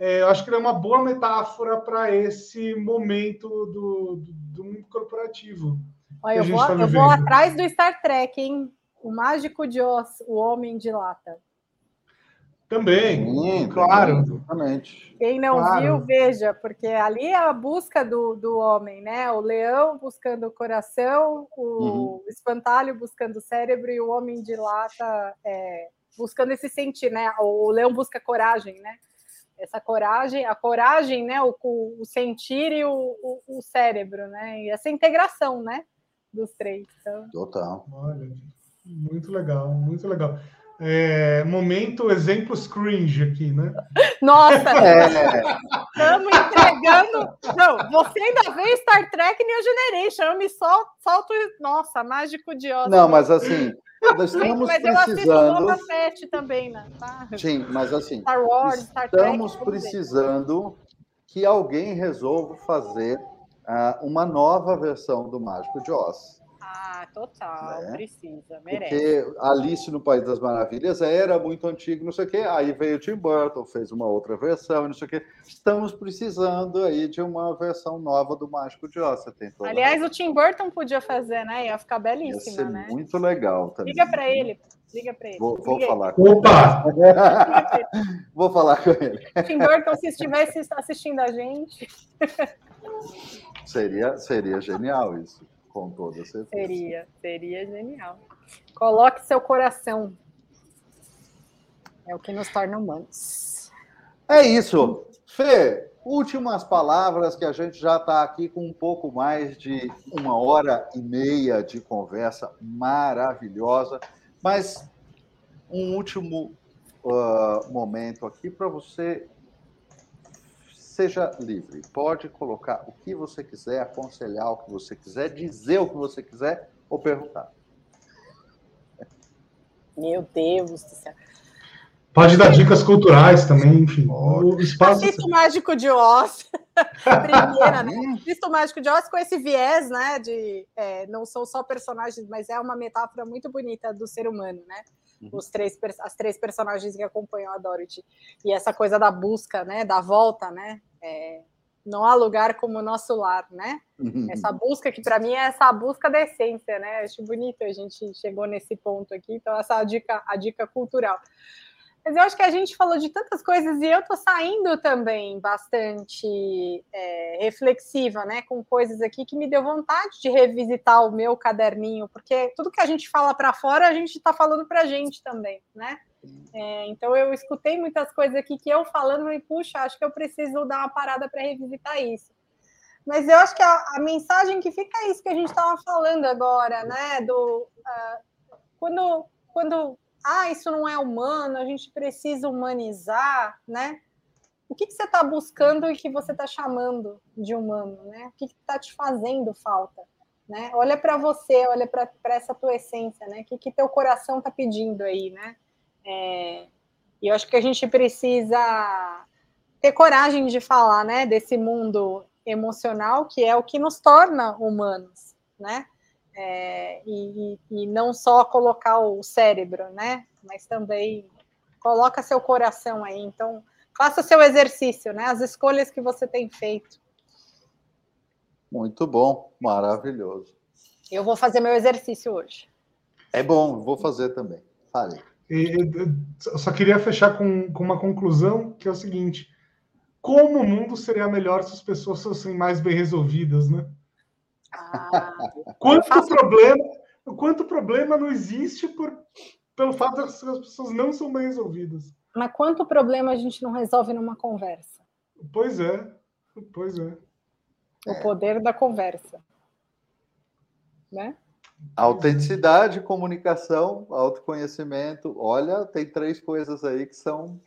é, eu acho que ele é uma boa metáfora para esse momento do, do, do mundo corporativo. Olha, eu vou, tá eu vou atrás do Star Trek, hein? O Mágico de Oz, o Homem de Lata. Também, Sim, claro. Exatamente. Quem não Claro. viu, veja, porque ali é a busca do, do homem, né? O leão buscando o coração, o Uhum. espantalho buscando o cérebro e o homem de lata é, buscando esse sentir, né? O leão busca coragem, né? Essa coragem, a coragem, né? O, o sentir e o, o, o cérebro, né? E essa integração, né? Dos três. Então, Total. Olha, muito legal, muito legal. É, momento exemplos cringe aqui, né? nossa, É, Estamos entregando. Não, você ainda vê Star Trek New Generation. Eu me sol- solto. Nossa, mágico de Oz. não, mas assim, nós estamos mas eu assisto precisando. Boba Fett também, né? Tá? Sim, mas assim, Star Wars, Star Trek. estamos precisando que alguém resolva fazer ah, uma nova versão do Mágico de Oz. Ah, total. Né? Precisa, merece. Porque Alice no País das Maravilhas era muito antigo, não sei o quê. Aí veio o Tim Burton, fez uma outra versão, não sei o quê. Estamos precisando aí de uma versão nova do Mágico de Oz. Você tem toda a Aliás, o Tim Burton podia fazer, né? Ia ficar Ia belíssima, ser né? muito legal também. Liga para ele. Liga para ele. Vou, vou falar com Opa! ele. Vou falar com ele. Tim Burton, se estivesse assistindo a gente, Seria, seria genial isso, com toda certeza. seria, seria genial. Coloque seu coração. É o que nos torna humanos. É isso. Fê, últimas palavras que a gente já está aqui com um pouco mais de uma hora e meia de conversa maravilhosa, mas um último ah, momento aqui para você. Seja livre, pode colocar o que você quiser, aconselhar o que você quiser, dizer o que você quiser ou perguntar. Meu Deus do céu. Pode dar dicas culturais também, enfim. O espaço. Mágico de Oz. Primeira, né? Assista o Mágico de Oz com esse viés, né? De é, não são só personagens, mas é uma metáfora muito bonita do ser humano, né? Uhum. Os três, as três personagens que acompanham a Dorothy. E essa coisa da busca, né? Da volta, né? É, não há lugar como o nosso lar, né? Essa busca que para mim é essa busca da essência, né? Acho bonito a gente chegou nesse ponto aqui. Então essa é a dica, a dica cultural. Mas eu acho que a gente falou de tantas coisas e eu tô saindo também bastante é, reflexiva, né? Com coisas aqui que me deu vontade de revisitar o meu caderninho, porque tudo que a gente fala para fora, a gente está falando para a gente também, né? É, então eu escutei muitas coisas aqui que eu falando e puxa, acho que eu preciso dar uma parada para revisitar isso. Mas eu acho que a, a, mensagem que fica é isso que a gente estava falando agora, né? Do uh, quando quando ah, isso não é humano, a gente precisa humanizar, né? O que, que você está buscando e que você está chamando de humano, né? O que está te fazendo falta, né? Olha para você, olha para essa tua essência, né? O que, que teu coração está pedindo aí, né? É, e eu acho que a gente precisa ter coragem de falar, né? Desse mundo emocional que é o que nos torna humanos, né? É, e, e, não só colocar o cérebro, né? Mas também coloca seu coração aí. Então, faça seu exercício, né? As escolhas que você tem feito. Muito bom, maravilhoso. Eu vou fazer meu exercício hoje. É bom, vou fazer também. Fale. Eu só queria fechar com, com uma conclusão, que é o seguinte: como o mundo seria melhor se as pessoas fossem mais bem resolvidas, né? Ah, quanto faço... problema, quanto problema não existe por, pelo fato de que as pessoas não são bem resolvidas. Mas quanto problema a gente não resolve numa conversa? Pois é, pois é. O poder da conversa, né? Autenticidade, comunicação, autoconhecimento. Olha, tem três coisas aí que são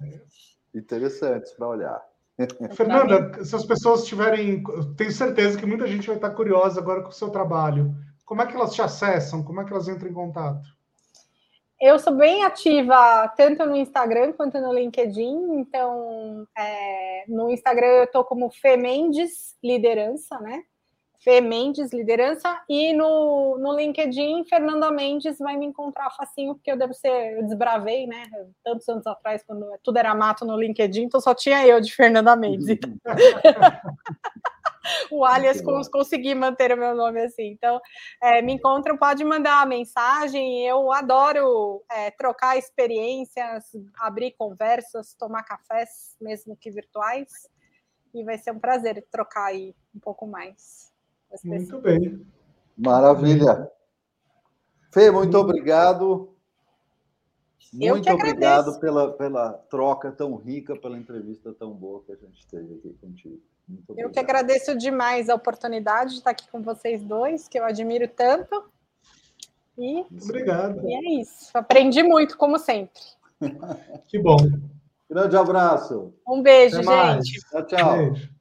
interessantes para olhar. Fernanda, se as pessoas tiverem. Tenho certeza que muita gente vai estar curiosa agora com o seu trabalho. Como é que elas te acessam? Como é que elas entram em contato? Eu sou bem ativa tanto no Instagram quanto no LinkedIn. Então, é, no Instagram eu estou como Fê Mendes Liderança, né? Fê Mendes Liderança, e no, no LinkedIn, Fernanda Mendes vai me encontrar facinho, porque eu devo ser, eu desbravei, né? Tantos anos atrás, quando tudo era mato no LinkedIn, então só tinha eu de Fernanda Mendes. Então... o alias cons consegui manter o meu nome assim. Então, é, me encontram, pode mandar uma mensagem. Eu adoro é, trocar experiências, abrir conversas, tomar cafés, mesmo que virtuais. E vai ser um prazer trocar aí um pouco mais. Muito bem. Maravilha. Fê, muito obrigado. Muito obrigado pela, pela troca tão rica, pela entrevista tão boa que a gente teve aqui contigo. eu que agradeço demais a oportunidade de estar aqui com vocês dois, que eu admiro tanto. E, obrigado. E é isso. Aprendi muito, como sempre. que bom. Grande abraço. Um beijo, gente. Tchau, tchau. Beijo.